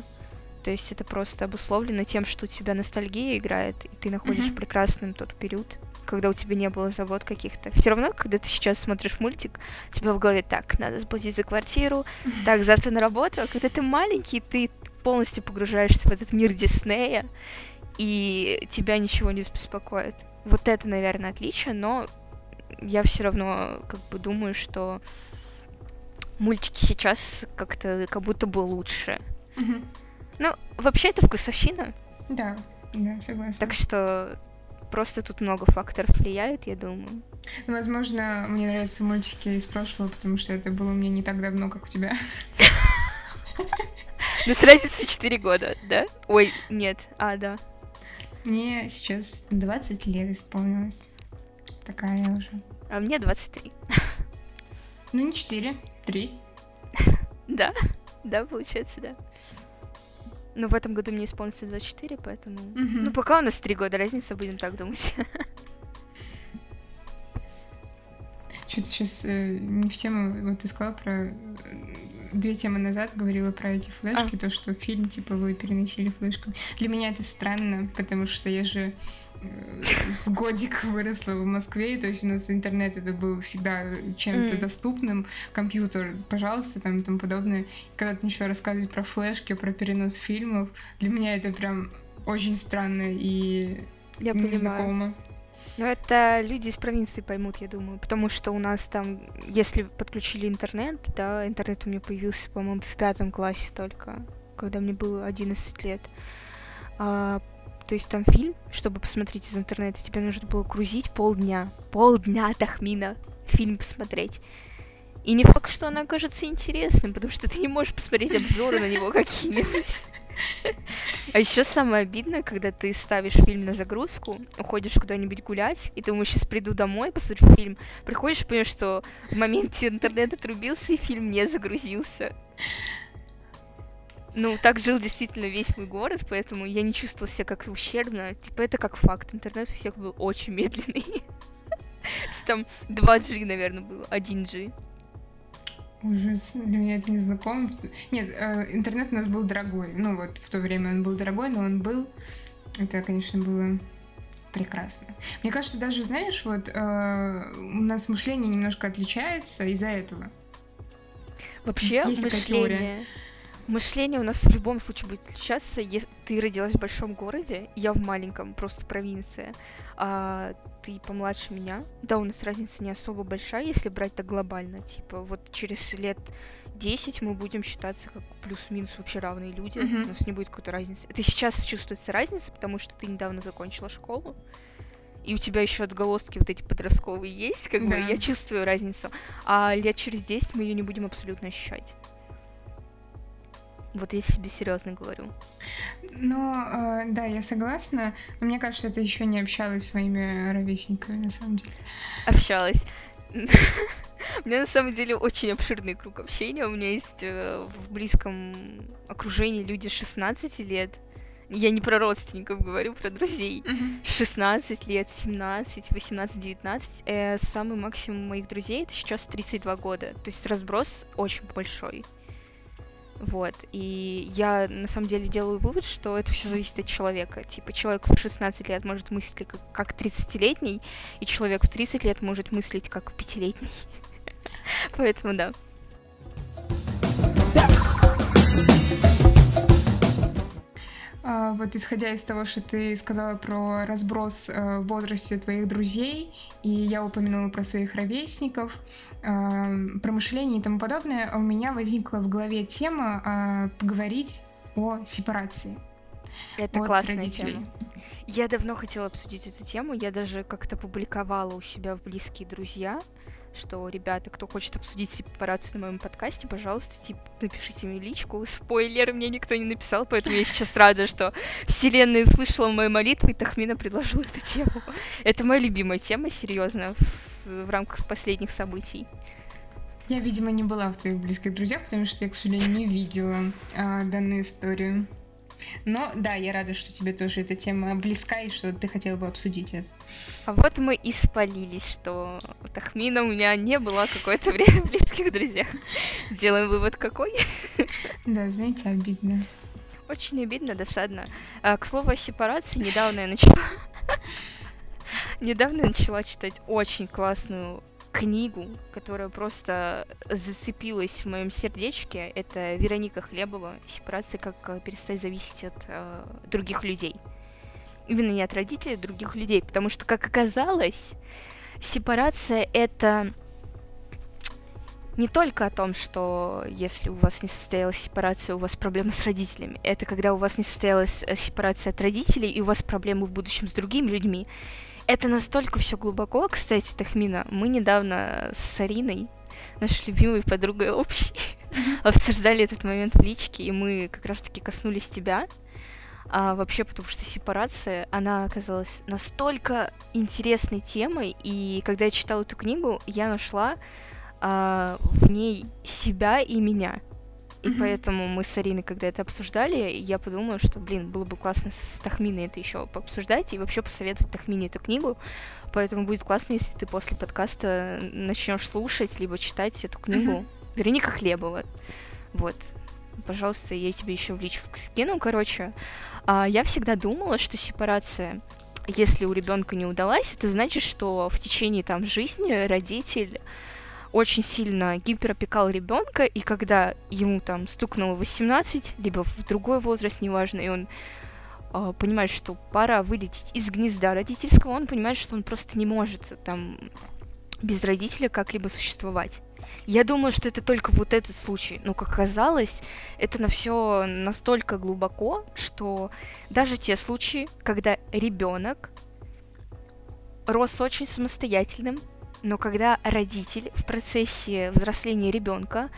То есть это просто обусловлено тем, что у тебя ностальгия играет, и ты находишь mm-hmm. прекрасным тот период, когда у тебя не было забот каких-то. Все равно, когда ты сейчас смотришь мультик, у тебя в голове так, надо заплатить за квартиру, mm-hmm. так, завтра на работу. А когда ты маленький, ты полностью погружаешься в этот мир Диснея, и тебя ничего не беспокоит. Вот это, наверное, отличие, но я все равно как бы думаю, что мультики сейчас как-то как будто бы лучше. Угу. Ну, вообще это вкусовщина. Да, да, согласна. Так что просто тут много факторов влияет, я думаю. Ну, возможно, мне нравятся мультики из прошлого, потому что это было мне не так давно, как у тебя. Ну, разница 4 года, да? Ой, нет, а, да. Мне сейчас 20 лет исполнилось. Такая я уже. А мне 23. Ну, не 4, 3. Да, да, получается, да. Но в этом году мне исполнится 24, поэтому... Ну, пока у нас 3 года разница, будем так думать. Что-то сейчас не всем... Вот ты сказала про... Две темы назад говорила про эти флешки, то, что фильм, типа, вы переносили флешку. Для меня это странно, потому что я же э, с годик выросла в Москве, и то есть у нас интернет это был всегда чем-то Мгм. доступным, компьютер, пожалуйста, там и тому подобное. И когда ты начала рассказывать про флешки, про перенос фильмов, для меня это прям очень странно и Я понимаю. Но это люди из провинции поймут, я думаю, потому что у нас там, если подключили интернет, да, интернет у меня появился, по-моему, в пятом классе только, когда мне было 11 лет. А, то есть там фильм, чтобы посмотреть из интернета, тебе нужно было грузить полдня. Полдня, Тахмина, фильм посмотреть. И не факт, что он окажется интересным, потому что ты не можешь посмотреть обзоры на него какие-нибудь. А еще самое обидное, когда ты ставишь фильм на загрузку, уходишь куда-нибудь гулять, и думаешь, сейчас приду домой, посмотрю фильм. Приходишь, понимаешь, что в моменте интернет отрубился, и фильм не загрузился. Ну, так жил действительно весь мой город, поэтому я не чувствовала себя как ущербно. Типа, это как факт. Интернет у всех был очень медленный. Там 2G, наверное, было, 1G. Ужас, для меня это не знакомо. Нет, э, интернет у нас был дорогой. Ну вот в то время он был дорогой, но он был. Это, конечно, было прекрасно. Мне кажется, даже, знаешь, вот э, у нас мышление немножко отличается из-за этого. Вообще, Есть такая мышление... Мышление у нас в любом случае будет отличаться, если ты родилась в большом городе, я в маленьком, просто провинции, а ты помладше меня. Да, у нас разница не особо большая, если брать так глобально. Типа, вот через лет 10 мы будем считаться как плюс-минус вообще равные люди. Мгм. У нас не будет какой-то разницы. Это сейчас чувствуется разница, потому что ты недавно закончила школу. И у тебя еще отголоски вот эти подростковые есть, как бы Да. я чувствую разницу. А лет через 10 мы ее не будем абсолютно ощущать. Вот я себе серьезно говорю. Но э, да, я согласна. Но мне кажется, это еще не общалась с своими ровесниками, на самом деле. Общалась. У меня на самом деле очень обширный круг общения. У меня есть э, в близком окружении люди 16 лет. Я не про родственников говорю, про друзей. 16 лет, 17, 18, 19. Э, самый максимум моих друзей это сейчас 32 года. То есть разброс очень большой. Вот. И я на самом деле делаю вывод, что это все зависит от человека. Типа человек в 16 лет может мыслить как, как 30-летний, и человек в 30 лет может мыслить как 5-летний. Поэтому да. А, вот исходя из того, что ты сказала про разброс э, в возрасте твоих друзей, и я упомянула про своих ровесников, э, про мышление и тому подобное, у меня возникла в голове тема а, поговорить о сепарации. Это от классная родителей. тема. Я давно хотела обсудить эту тему. Я даже как-то публиковала у себя в близкие друзья, что, ребята, кто хочет обсудить сепарацию на моем подкасте, пожалуйста, типа, напишите мне личку. Спойлер, мне никто не написал, поэтому я сейчас рада, что Вселенная услышала мои молитвы, и Тахмина предложила эту тему. Это моя любимая тема, серьезно, в, в рамках последних событий. Я, видимо, не была в твоих близких друзьях, потому что я, к сожалению, не видела а, данную историю. Но да, я рада, что тебе тоже эта тема близка и что ты хотела бы обсудить это. А вот мы и спалились, что Тахмина у меня не было какое-то время в близких друзьях. Делаем вывод какой? Да, знаете, обидно. Очень обидно, досадно. А, к слову о сепарации, недавно я начала... недавно я начала читать очень классную книгу, которая просто зацепилась в моем сердечке. Это Вероника Хлебова «Сепарация. Как э, перестать зависеть от э, других людей». Именно не от родителей, а других людей. Потому что, как оказалось, сепарация — это не только о том, что если у вас не состоялась сепарация, у вас проблемы с родителями. Это когда у вас не состоялась э, сепарация от родителей, и у вас проблемы в будущем с другими людьми. Это настолько все глубоко. Кстати, Тахмина, мы недавно с Ариной, нашей любимой подругой общей, обсуждали этот момент в личке, и мы как раз-таки коснулись тебя. а вообще потому что сепарация, она оказалась настолько интересной темой, и когда я читала эту книгу, я нашла а, в ней себя и меня. И mm-hmm. поэтому мы с Ариной, когда это обсуждали, я подумала, что, блин, было бы классно с Тахминой это еще пообсуждать и вообще посоветовать Тахмине эту книгу. Поэтому будет классно, если ты после подкаста начнешь слушать, либо читать эту книгу. Mm-hmm. Вероника Хлебова. Вот. Пожалуйста, я тебе еще в личку скину. Короче, а, я всегда думала, что сепарация если у ребенка не удалась, это значит, что в течение там жизни родитель очень сильно гиперопекал ребенка, и когда ему там стукнуло 18, либо в другой возраст, неважно, и он э, понимает, что пора вылететь из гнезда родительского, он понимает, что он просто не может там без родителя как-либо существовать. Я думаю, что это только вот этот случай. Но, как оказалось, это на все настолько глубоко, что даже те случаи, когда ребенок рос очень самостоятельным, но когда родитель в процессе взросления ребенка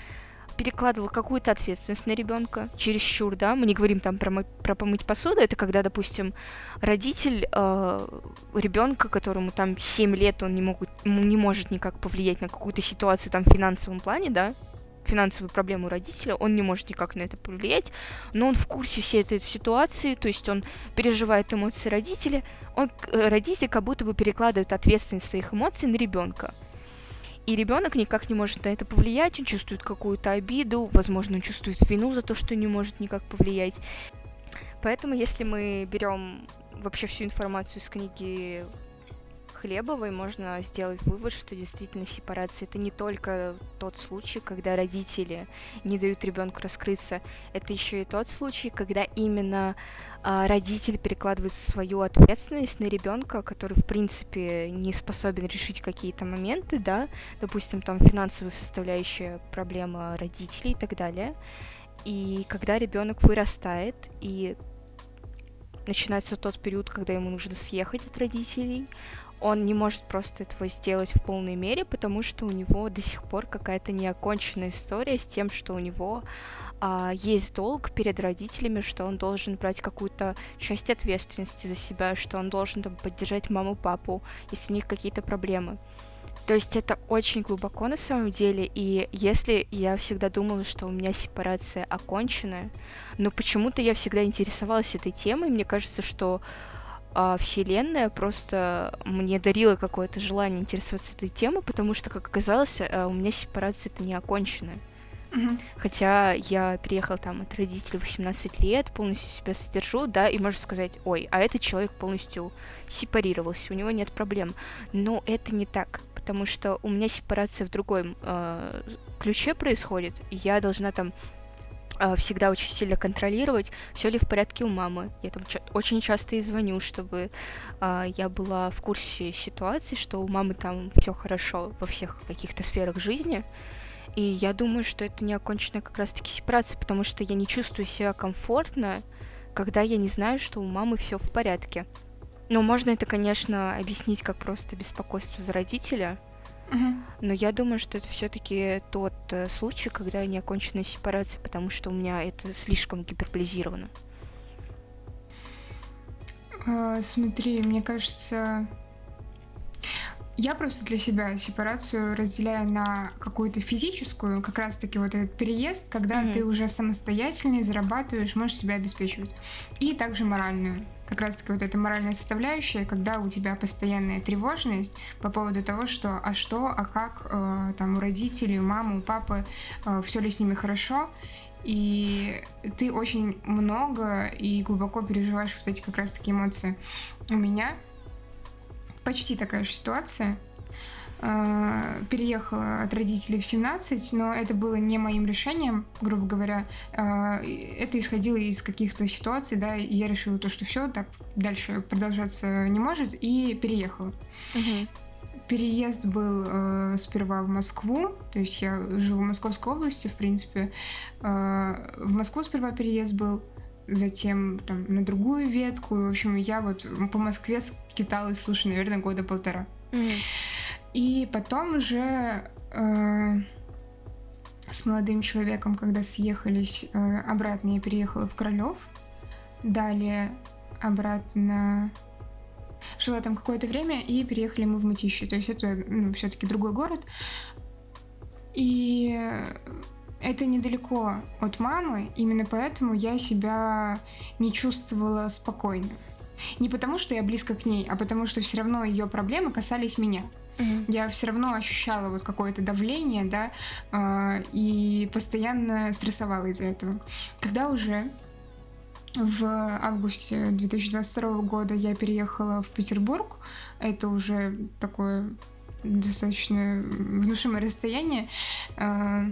перекладывал какую-то ответственность на ребенка, чересчур, да, мы не говорим там про, про помыть посуду, это когда, допустим, родитель э, ребенка, которому там 7 лет, он не, могут, не может никак повлиять на какую-то ситуацию там в финансовом плане, да, финансовую проблему родителя, он не может никак на это повлиять, но он в курсе всей этой ситуации, то есть он переживает эмоции родителя, он, э, родитель как будто бы перекладывает ответственность своих эмоций на ребенка. И ребенок никак не может на это повлиять, он чувствует какую-то обиду, возможно, он чувствует вину за то, что не может никак повлиять. Поэтому, если мы берем вообще всю информацию из книги Хлебовой можно сделать вывод, что действительно сепарация это не только тот случай, когда родители не дают ребенку раскрыться, это еще и тот случай, когда именно а, родитель перекладывает свою ответственность на ребенка, который в принципе не способен решить какие-то моменты, да, допустим, там финансовая составляющая проблема родителей и так далее. И когда ребенок вырастает и начинается тот период, когда ему нужно съехать от родителей, он не может просто этого сделать в полной мере, потому что у него до сих пор какая-то неоконченная история с тем, что у него а, есть долг перед родителями, что он должен брать какую-то часть ответственности за себя, что он должен там, поддержать маму, папу, если у них какие-то проблемы. То есть это очень глубоко на самом деле, и если я всегда думала, что у меня сепарация оконченная, но почему-то я всегда интересовалась этой темой, мне кажется, что а Вселенная просто мне дарила какое-то желание интересоваться этой темой, потому что, как оказалось, э, у меня сепарация это не оконченная. Хотя я переехала там от родителей 18 лет, полностью себя содержу, да, и можно сказать, ой, а этот человек полностью сепарировался, у него нет проблем. Но это не так, потому что у меня сепарация в другом э, ключе происходит, и я должна там всегда очень сильно контролировать, все ли в порядке у мамы. Я там очень часто и звоню, чтобы а, я была в курсе ситуации, что у мамы там все хорошо во всех каких-то сферах жизни. И я думаю, что это не оконченная как раз-таки сепарация, потому что я не чувствую себя комфортно, когда я не знаю, что у мамы все в порядке. Но можно это, конечно, объяснить как просто беспокойство за родителя, но я думаю, что это все-таки тот э, случай, когда не окончена сепарация, потому что у меня это слишком гиперболизировано. А, смотри, мне кажется, я просто для себя сепарацию разделяю на какую-то физическую, как раз-таки вот этот переезд, когда mm-hmm. ты уже самостоятельный, зарабатываешь, можешь себя обеспечивать, и также моральную как раз-таки вот эта моральная составляющая, когда у тебя постоянная тревожность по поводу того, что а что, а как э, там у родителей, у мамы, у папы, э, все ли с ними хорошо, и ты очень много и глубоко переживаешь вот эти как раз-таки эмоции. У меня почти такая же ситуация. Э, переехала от родителей в 17, но это было не моим решением, грубо говоря. Э, это исходило из каких-то ситуаций, да, и я решила то, что все, так дальше продолжаться не может, и переехала. Угу. Переезд был э, сперва в Москву, то есть я живу в Московской области, в принципе. Э, в Москву сперва переезд был, затем там на другую ветку. В общем, я вот по Москве скиталась, слушай, наверное, года полтора. Mm. И потом уже э, с молодым человеком, когда съехались э, обратно, я переехала в Королев. далее обратно жила там какое-то время, и переехали мы в Мытищи. То есть это ну, все-таки другой город. И это недалеко от мамы, именно поэтому я себя не чувствовала спокойно. Не потому, что я близко к ней, а потому что все равно ее проблемы касались меня. Mm-hmm. Я все равно ощущала вот какое-то давление, да, э, и постоянно стрессовала из-за этого. Когда уже в августе 2022 года я переехала в Петербург, это уже такое достаточно внушимое расстояние. Э,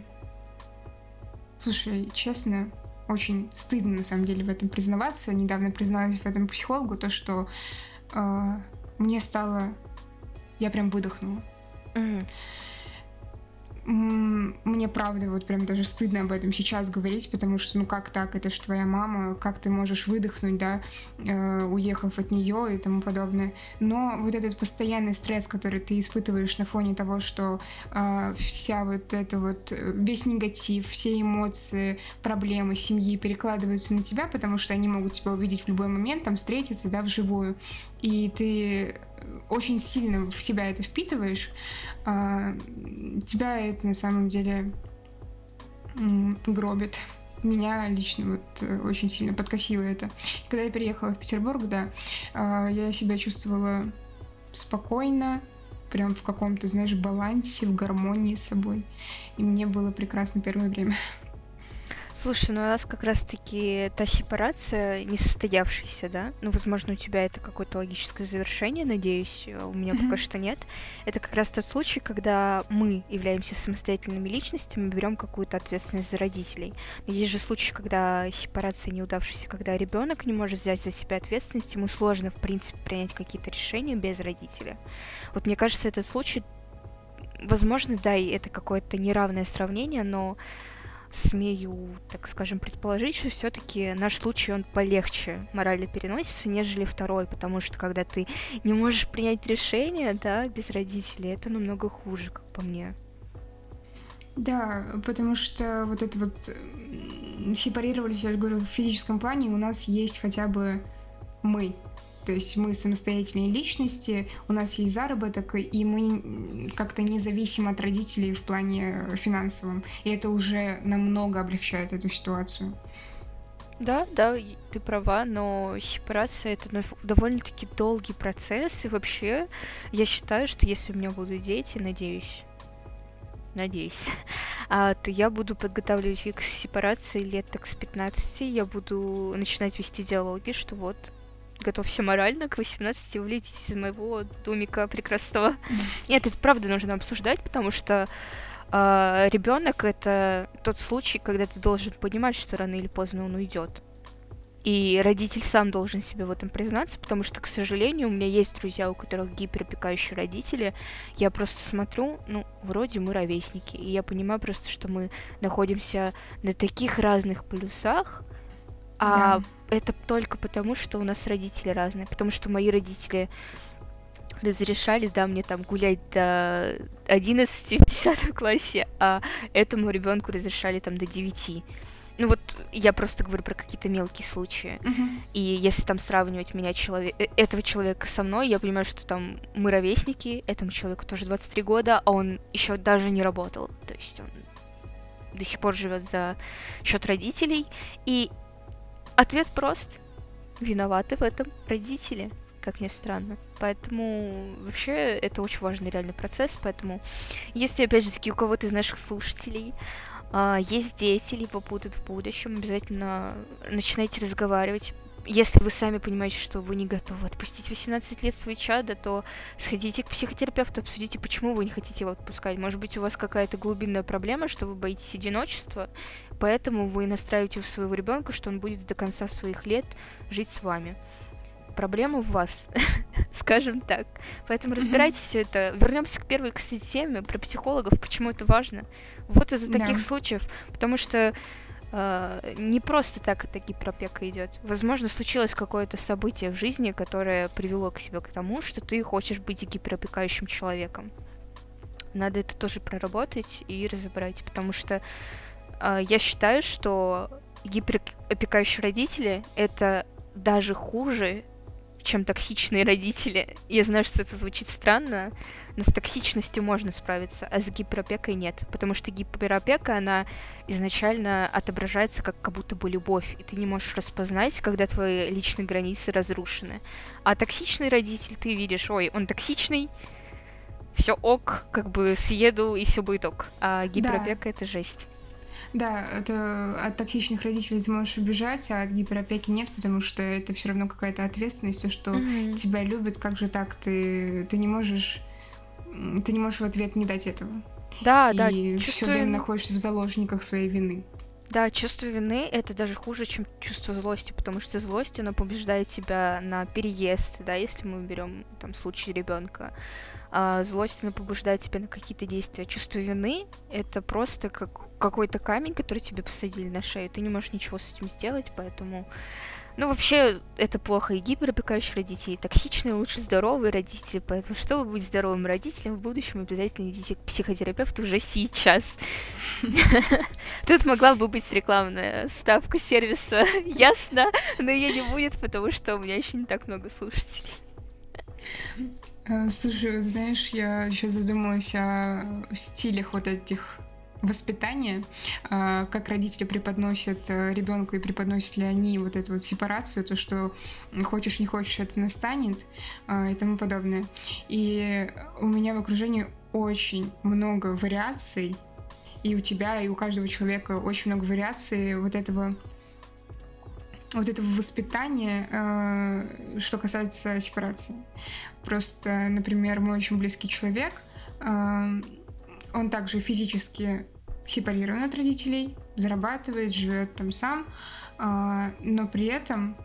слушай, честно, очень стыдно на самом деле в этом признаваться. Недавно призналась в этом психологу, то, что э, мне стало... Я прям выдохнула. Мне правда вот прям даже стыдно об этом сейчас говорить, потому что ну как так, это же твоя мама, как ты можешь выдохнуть, да, э, уехав от нее и тому подобное. Но вот этот постоянный стресс, который ты испытываешь на фоне того, что э, вся вот это вот, весь негатив, все эмоции, проблемы семьи перекладываются на тебя, потому что они могут тебя увидеть в любой момент, там встретиться, да, вживую, и ты очень сильно в себя это впитываешь, а, тебя это на самом деле гробит. Меня лично вот э, очень сильно подкосило это. И когда я переехала в Петербург, да, а, я себя чувствовала спокойно, прям в каком-то, знаешь, балансе, в гармонии с собой. И мне было прекрасно первое время. Слушай, ну у нас как раз-таки та сепарация несостоявшаяся, да? Ну, возможно, у тебя это какое-то логическое завершение, надеюсь, а у меня mm-hmm. пока что нет. Это как раз тот случай, когда мы являемся самостоятельными личностями, берем какую-то ответственность за родителей. Но есть же случаи, когда сепарация неудавшаяся, когда ребенок не может взять за себя ответственность, ему сложно, в принципе, принять какие-то решения без родителя. Вот мне кажется, этот случай, возможно, да, и это какое-то неравное сравнение, но смею, так скажем, предположить, что все-таки наш случай, он полегче морально переносится, нежели второй, потому что когда ты не можешь принять решение, да, без родителей, это намного хуже, как по мне. Да, потому что вот это вот сепарировались, я же говорю, в физическом плане у нас есть хотя бы мы, то есть мы самостоятельные личности, у нас есть заработок, и мы как-то не зависим от родителей в плане финансовом. И это уже намного облегчает эту ситуацию. Да, да, ты права, но сепарация это довольно-таки долгий процесс, и вообще я считаю, что если у меня будут дети, надеюсь, надеюсь, а, то я буду подготавливать их к сепарации лет так с 15, я буду начинать вести диалоги, что вот готовься морально к 18 вылететь из моего домика прекрасного. Нет, это правда нужно обсуждать, потому что э, ребенок это тот случай, когда ты должен понимать, что рано или поздно он уйдет. И родитель сам должен себе в этом признаться, потому что, к сожалению, у меня есть друзья, у которых гиперопекающие родители. Я просто смотрю, ну, вроде мы ровесники. И я понимаю просто, что мы находимся на таких разных полюсах, а да. это только потому, что у нас родители разные. Потому что мои родители разрешали, да, мне там гулять до 11 в 10 классе, а этому ребенку разрешали там до 9. Ну вот я просто говорю про какие-то мелкие случаи. Uh-huh. И если там сравнивать меня человек, э, этого человека со мной, я понимаю, что там мы ровесники, этому человеку тоже 23 года, а он еще даже не работал. То есть он до сих пор живет за счет родителей. И Ответ прост. Виноваты в этом родители, как ни странно. Поэтому вообще это очень важный реальный процесс. Поэтому если, опять же таки, у кого-то из наших слушателей а, есть дети, либо будут в будущем, обязательно начинайте разговаривать если вы сами понимаете, что вы не готовы отпустить 18 лет свои чада, то сходите к психотерапевту, обсудите, почему вы не хотите его отпускать. Может быть, у вас какая-то глубинная проблема, что вы боитесь одиночества, поэтому вы настраиваете своего ребенка, что он будет до конца своих лет жить с вами. Проблема в вас, скажем так. Поэтому разбирайте все это. Вернемся к первой, кстати, теме про психологов, почему это важно. Вот из-за таких случаев, потому что э, не просто так эта гиперопека идет. Возможно, случилось какое-то событие в жизни, которое привело к себе к тому, что ты хочешь быть гиперопекающим человеком. Надо это тоже проработать и разобрать, потому что э, я считаю, что гиперопекающие родители — это даже хуже, чем токсичные родители. Я знаю, что это звучит странно, но с токсичностью можно справиться, а с гиперопекой нет. Потому что гиперопека, она изначально отображается как как будто бы любовь, и ты не можешь распознать, когда твои личные границы разрушены. А токсичный родитель, ты видишь, ой, он токсичный, все ок, как бы съеду и все будет ок. А гиперопека да. это жесть. Да, это от токсичных родителей ты можешь убежать, а от гиперопеки нет, потому что это все равно какая-то ответственность, все, что mm-hmm. тебя любят, как же так, ты, ты не можешь ты не можешь в ответ не дать этого. Да, и да. И все время находишься в заложниках своей вины. Да, чувство вины это даже хуже, чем чувство злости, потому что злость, она побеждает тебя на переезд, да, если мы берем там случай ребенка. А злость, она побуждает тебя на какие-то действия. Чувство вины это просто как какой-то камень, который тебе посадили на шею. Ты не можешь ничего с этим сделать, поэтому ну, вообще, это плохо и гиперопекающие родители, и токсичные, лучше здоровые родители. Поэтому, чтобы быть здоровым родителем в будущем, обязательно идите к психотерапевту уже сейчас. Тут могла бы быть рекламная ставка сервиса, ясно, но ее не будет, потому что у меня еще не так много слушателей. Э, слушай, знаешь, я еще задумалась о стилях вот этих воспитание, а, как родители преподносят э, ребенку и преподносят ли они вот эту вот сепарацию, то, что хочешь не хочешь, это настанет а, и тому подобное. И у меня в окружении очень много вариаций, и у тебя, и у каждого человека очень много вариаций вот этого вот этого воспитания, э, что касается сепарации. Просто, например, мой очень близкий человек, он также физически сепарирован от родителей, зарабатывает, живет там сам, а, но при этом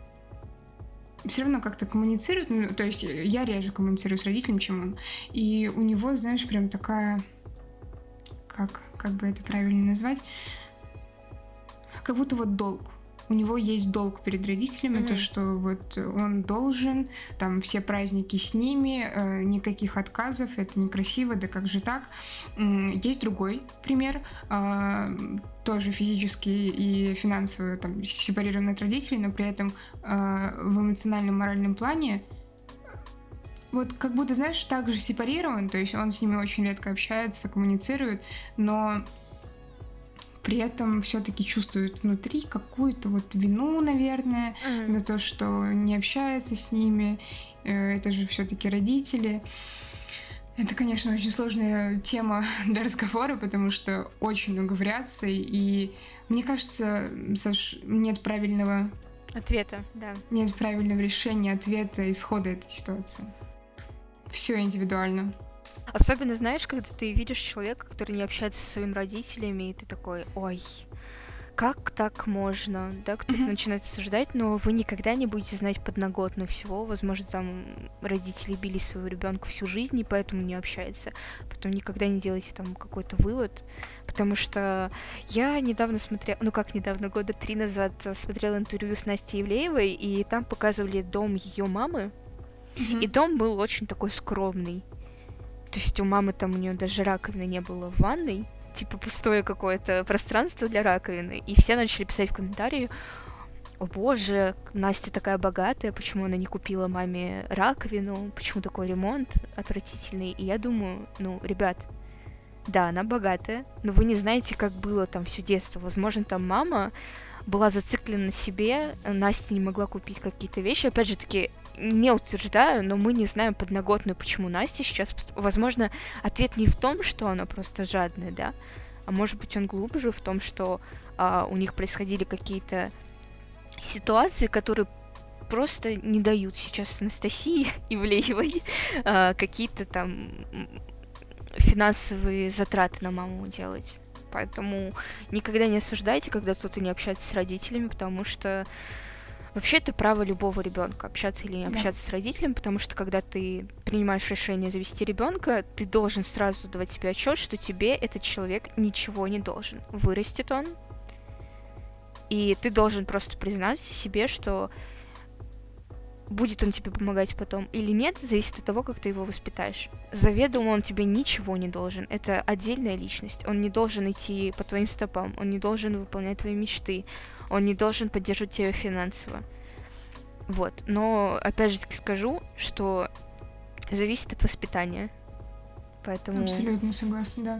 все равно как-то коммуницирует, ну, то есть я реже коммуницирую с родителем, чем он. И у него, знаешь, прям такая, как, как бы это правильно назвать, как будто вот долг у него есть долг перед родителями, mm-hmm. то, что вот он должен, там все праздники с ними, э, никаких отказов, это некрасиво, да как же так. Есть другой пример, э, тоже физически и финансово там сепарирован от родителей, но при этом э, в эмоциональном, моральном плане вот как будто, знаешь, также сепарирован, то есть он с ними очень редко общается, коммуницирует, но при этом все-таки чувствует внутри какую-то вот вину, наверное, mm-hmm. за то, что не общается с ними. Э, это же все-таки родители. Это, конечно, очень сложная тема для разговора, потому что очень много вариаций, и мне кажется, Саш, нет правильного ответа, да. Нет правильного решения, ответа, исхода этой ситуации. Все индивидуально. Особенно, знаешь, когда ты видишь человека, который не общается со своими родителями, и ты такой, ой, как так можно, да, кто-то mm-hmm. начинает осуждать, но вы никогда не будете знать подноготную всего, возможно, там родители били своего ребенка всю жизнь, и поэтому не общается, потом никогда не делайте там какой-то вывод, потому что я недавно смотрела, ну как недавно, года три назад смотрела интервью с Настей Евлеевой, и там показывали дом ее мамы, mm-hmm. и дом был очень такой скромный, то есть у мамы там у нее даже раковины не было в ванной, типа пустое какое-то пространство для раковины. И все начали писать в комментарии, о боже, Настя такая богатая, почему она не купила маме раковину, почему такой ремонт отвратительный. И я думаю, ну, ребят, да, она богатая, но вы не знаете, как было там все детство. Возможно, там мама была зациклена на себе, Настя не могла купить какие-то вещи. Опять же таки, не утверждаю, но мы не знаем подноготную, почему Настя сейчас... Возможно, ответ не в том, что она просто жадная, да, а может быть он глубже в том, что а, у них происходили какие-то ситуации, которые просто не дают сейчас Анастасии Ивлеевой а, какие-то там финансовые затраты на маму делать. Поэтому никогда не осуждайте, когда кто-то не общается с родителями, потому что Вообще это право любого ребенка общаться или не общаться да. с родителем, потому что когда ты принимаешь решение завести ребенка, ты должен сразу давать себе отчет, что тебе этот человек ничего не должен. Вырастет он, и ты должен просто признать себе, что будет он тебе помогать потом или нет, зависит от того, как ты его воспитаешь. Заведомо он тебе ничего не должен. Это отдельная личность. Он не должен идти по твоим стопам, он не должен выполнять твои мечты, он не должен поддерживать тебя финансово. Вот. Но, опять же скажу, что зависит от воспитания. Поэтому... Абсолютно согласна, да.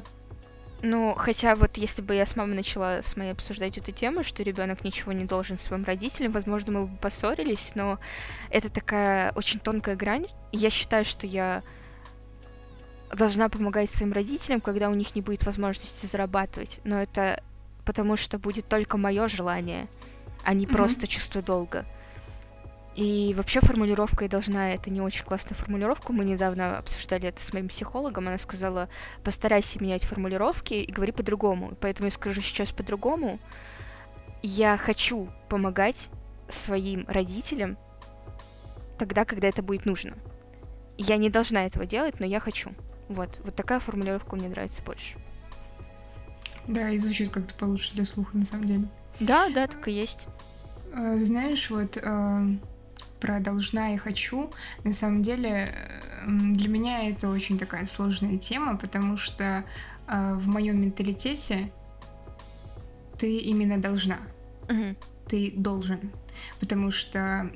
Ну, хотя вот если бы я с мамой начала с моей обсуждать эту тему, что ребенок ничего не должен своим родителям, возможно, мы бы поссорились, но это такая очень тонкая грань. Я считаю, что я должна помогать своим родителям, когда у них не будет возможности зарабатывать. Но это потому что будет только мое желание, а не mm-hmm. просто чувство долга. И вообще формулировка и должна, это не очень классная формулировка, мы недавно обсуждали это с моим психологом, она сказала, постарайся менять формулировки и говори по-другому. Поэтому я скажу сейчас по-другому. Я хочу помогать своим родителям тогда, когда это будет нужно. Я не должна этого делать, но я хочу. Вот, вот такая формулировка мне нравится больше. Да, и звучит как-то получше для слуха, на самом деле. Да, да, так и есть. А, знаешь, вот а, про должна и хочу, на самом деле для меня это очень такая сложная тема, потому что в моем менталитете ты именно должна. Угу. Ты должен. Потому что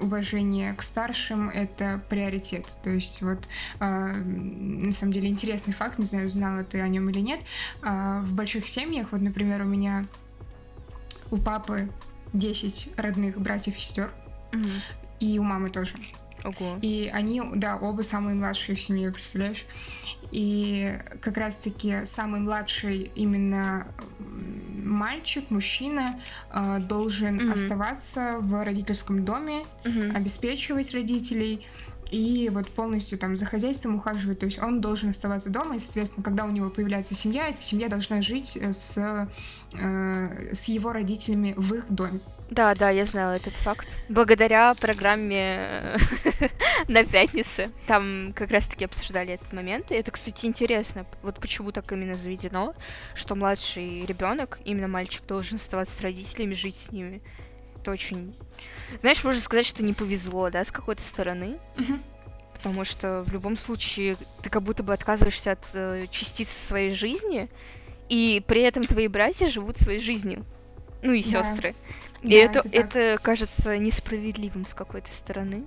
уважение к старшим это приоритет. То есть вот э, на самом деле интересный факт, не знаю, знала ты о нем или нет. Э, в больших семьях, вот, например, у меня у папы 10 родных братьев и сестер, угу. и у мамы тоже. Ого. И они, да, оба самые младшие в семье, представляешь? И как раз-таки самый младший именно мальчик, мужчина э, должен mm-hmm. оставаться в родительском доме, mm-hmm. обеспечивать родителей и вот полностью там за хозяйством ухаживать. То есть он должен оставаться дома, и, соответственно, когда у него появляется семья, эта семья должна жить э, с, э, с его родителями в их доме. Да, да, я знала этот факт. Благодаря программе на пятнице. Там как раз-таки обсуждали этот момент. И это, кстати, интересно. Вот почему так именно заведено, что младший ребенок, именно мальчик, должен оставаться с родителями, жить с ними. Это очень... Знаешь, можно сказать, что не повезло, да, с какой-то стороны. Потому что в любом случае ты как будто бы отказываешься от э, частицы своей жизни, и при этом твои братья живут своей жизнью. Ну и да. И да, это, это, это кажется несправедливым с какой-то стороны.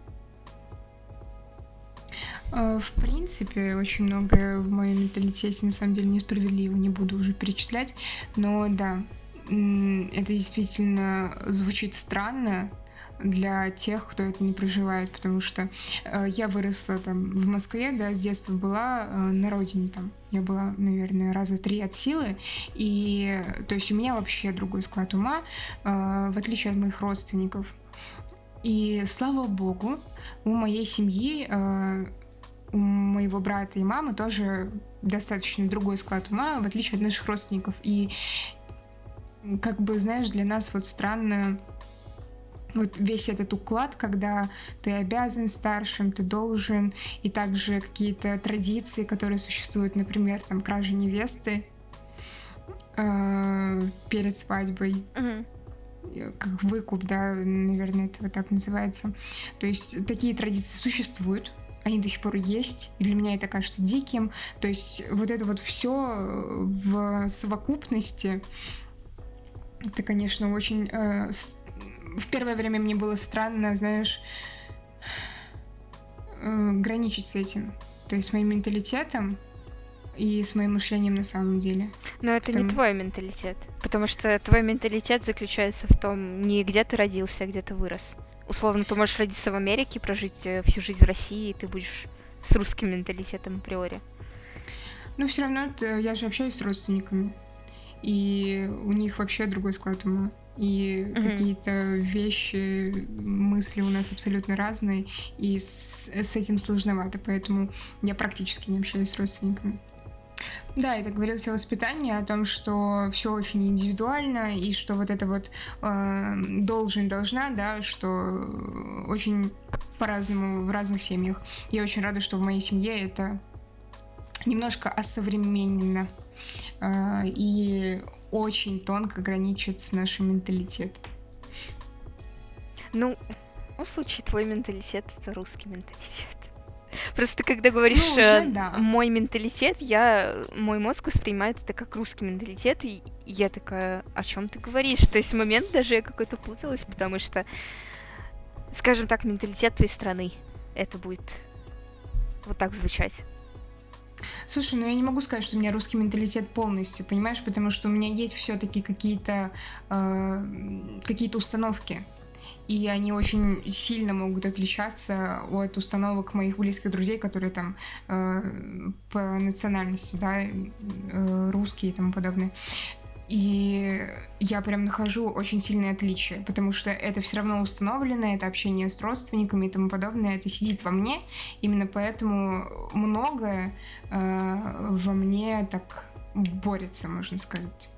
А, в принципе, очень многое в моем менталитете на самом деле несправедливо, не буду уже перечислять. Но да, это действительно звучит странно, для тех, кто это не проживает, потому что э, я выросла там в Москве, да, с детства была э, на родине там, я была, наверное, раза три от силы, и то есть у меня вообще другой склад ума, э, в отличие от моих родственников. И слава богу, у моей семьи э, у моего брата и мамы тоже достаточно другой склад ума, в отличие от наших родственников. И как бы, знаешь, для нас вот странно вот весь этот уклад, когда ты обязан старшим, ты должен, и также какие-то традиции, которые существуют, например, там кража невесты э, перед свадьбой. Uh-huh как выкуп, да, наверное, это вот так называется. То есть такие традиции существуют, они до сих пор есть, и для меня это кажется диким. То есть вот это вот все в совокупности, это, конечно, очень э, в первое время мне было странно, знаешь, э, граничить с этим. То есть с моим менталитетом и с моим мышлением на самом деле. Но это Потому... не твой менталитет. Потому что твой менталитет заключается в том, не где ты родился, а где ты вырос. Условно, ты можешь родиться в Америке, прожить э, всю жизнь в России, и ты будешь с русским менталитетом априори. Ну, все равно я же общаюсь с родственниками. И у них вообще другой склад ума и mm-hmm. какие-то вещи, мысли у нас абсолютно разные, и с, с этим сложновато, поэтому я практически не общаюсь с родственниками. Да, это говорилось о воспитании, о том, что все очень индивидуально, и что вот это вот э, должен, должна, да, что очень по-разному в разных семьях. Я очень рада, что в моей семье это немножко осовременено. Э, и очень тонко граничит с нашим менталитетом. Ну, в любом случае, твой менталитет — это русский менталитет. Просто когда говоришь ну, уже, э, да. мой менталитет, я мой мозг воспринимает это как русский менталитет, и я такая, о чем ты говоришь? То есть в момент даже я какой-то путалась, потому что скажем так, менталитет твоей страны. Это будет вот так звучать. Слушай, ну я не могу сказать, что у меня русский менталитет полностью, понимаешь, потому что у меня есть все-таки какие-то э, какие-то установки, и они очень сильно могут отличаться от установок моих близких друзей, которые там э, по национальности, да, э, русские и тому подобное. И я прям нахожу очень сильные отличия, потому что это все равно установлено, это общение с родственниками и тому подобное, это сидит во мне. Именно поэтому многое э, во мне так борется, можно сказать.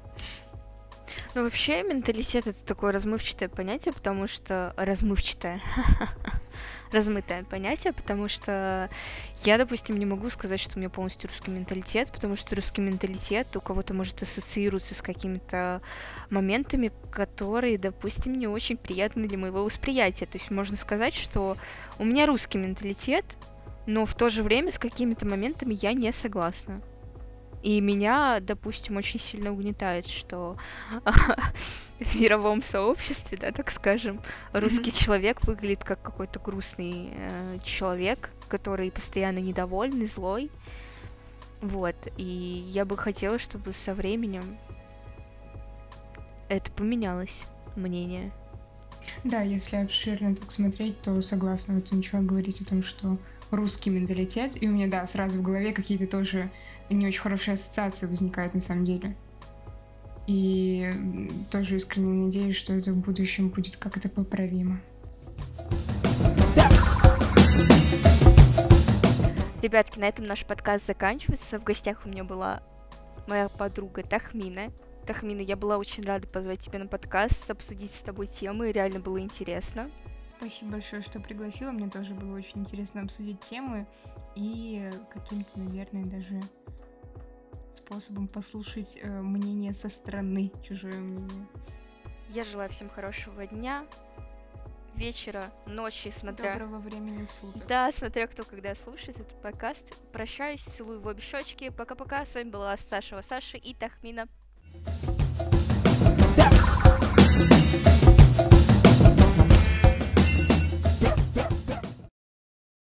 Ну, вообще, менталитет это такое размывчатое понятие, потому что... Размывчатое. размытое понятие, потому что я, допустим, не могу сказать, что у меня полностью русский менталитет, потому что русский менталитет у кого-то может ассоциироваться с какими-то моментами, которые, допустим, не очень приятны для моего восприятия. То есть можно сказать, что у меня русский менталитет, но в то же время с какими-то моментами я не согласна. И меня, допустим, очень сильно угнетает, что в мировом сообществе, да, так скажем, русский mm-hmm. человек выглядит как какой-то грустный э, человек, который постоянно недовольный, злой. Вот. И я бы хотела, чтобы со временем это поменялось, мнение. Да, если обширно так смотреть, то согласна. Вот ничего говорить о том, что русский менталитет, и у меня, да, сразу в голове какие-то тоже не очень хорошие ассоциации возникают на самом деле. И тоже искренне надеюсь, что это в будущем будет как-то поправимо. Ребятки, на этом наш подкаст заканчивается. В гостях у меня была моя подруга Тахмина. Тахмина, я была очень рада позвать тебя на подкаст, обсудить с тобой темы, реально было интересно. Спасибо большое, что пригласила. Мне тоже было очень интересно обсудить темы и каким-то, наверное, даже способом послушать э, мнение со стороны, чужое мнение. Я желаю всем хорошего дня, вечера, ночи, смотря... Доброго времени суток. Да, смотря кто когда слушает этот подкаст. Прощаюсь, целую в обе щечки. Пока-пока. С вами была Саша Саша и Тахмина. Yeah.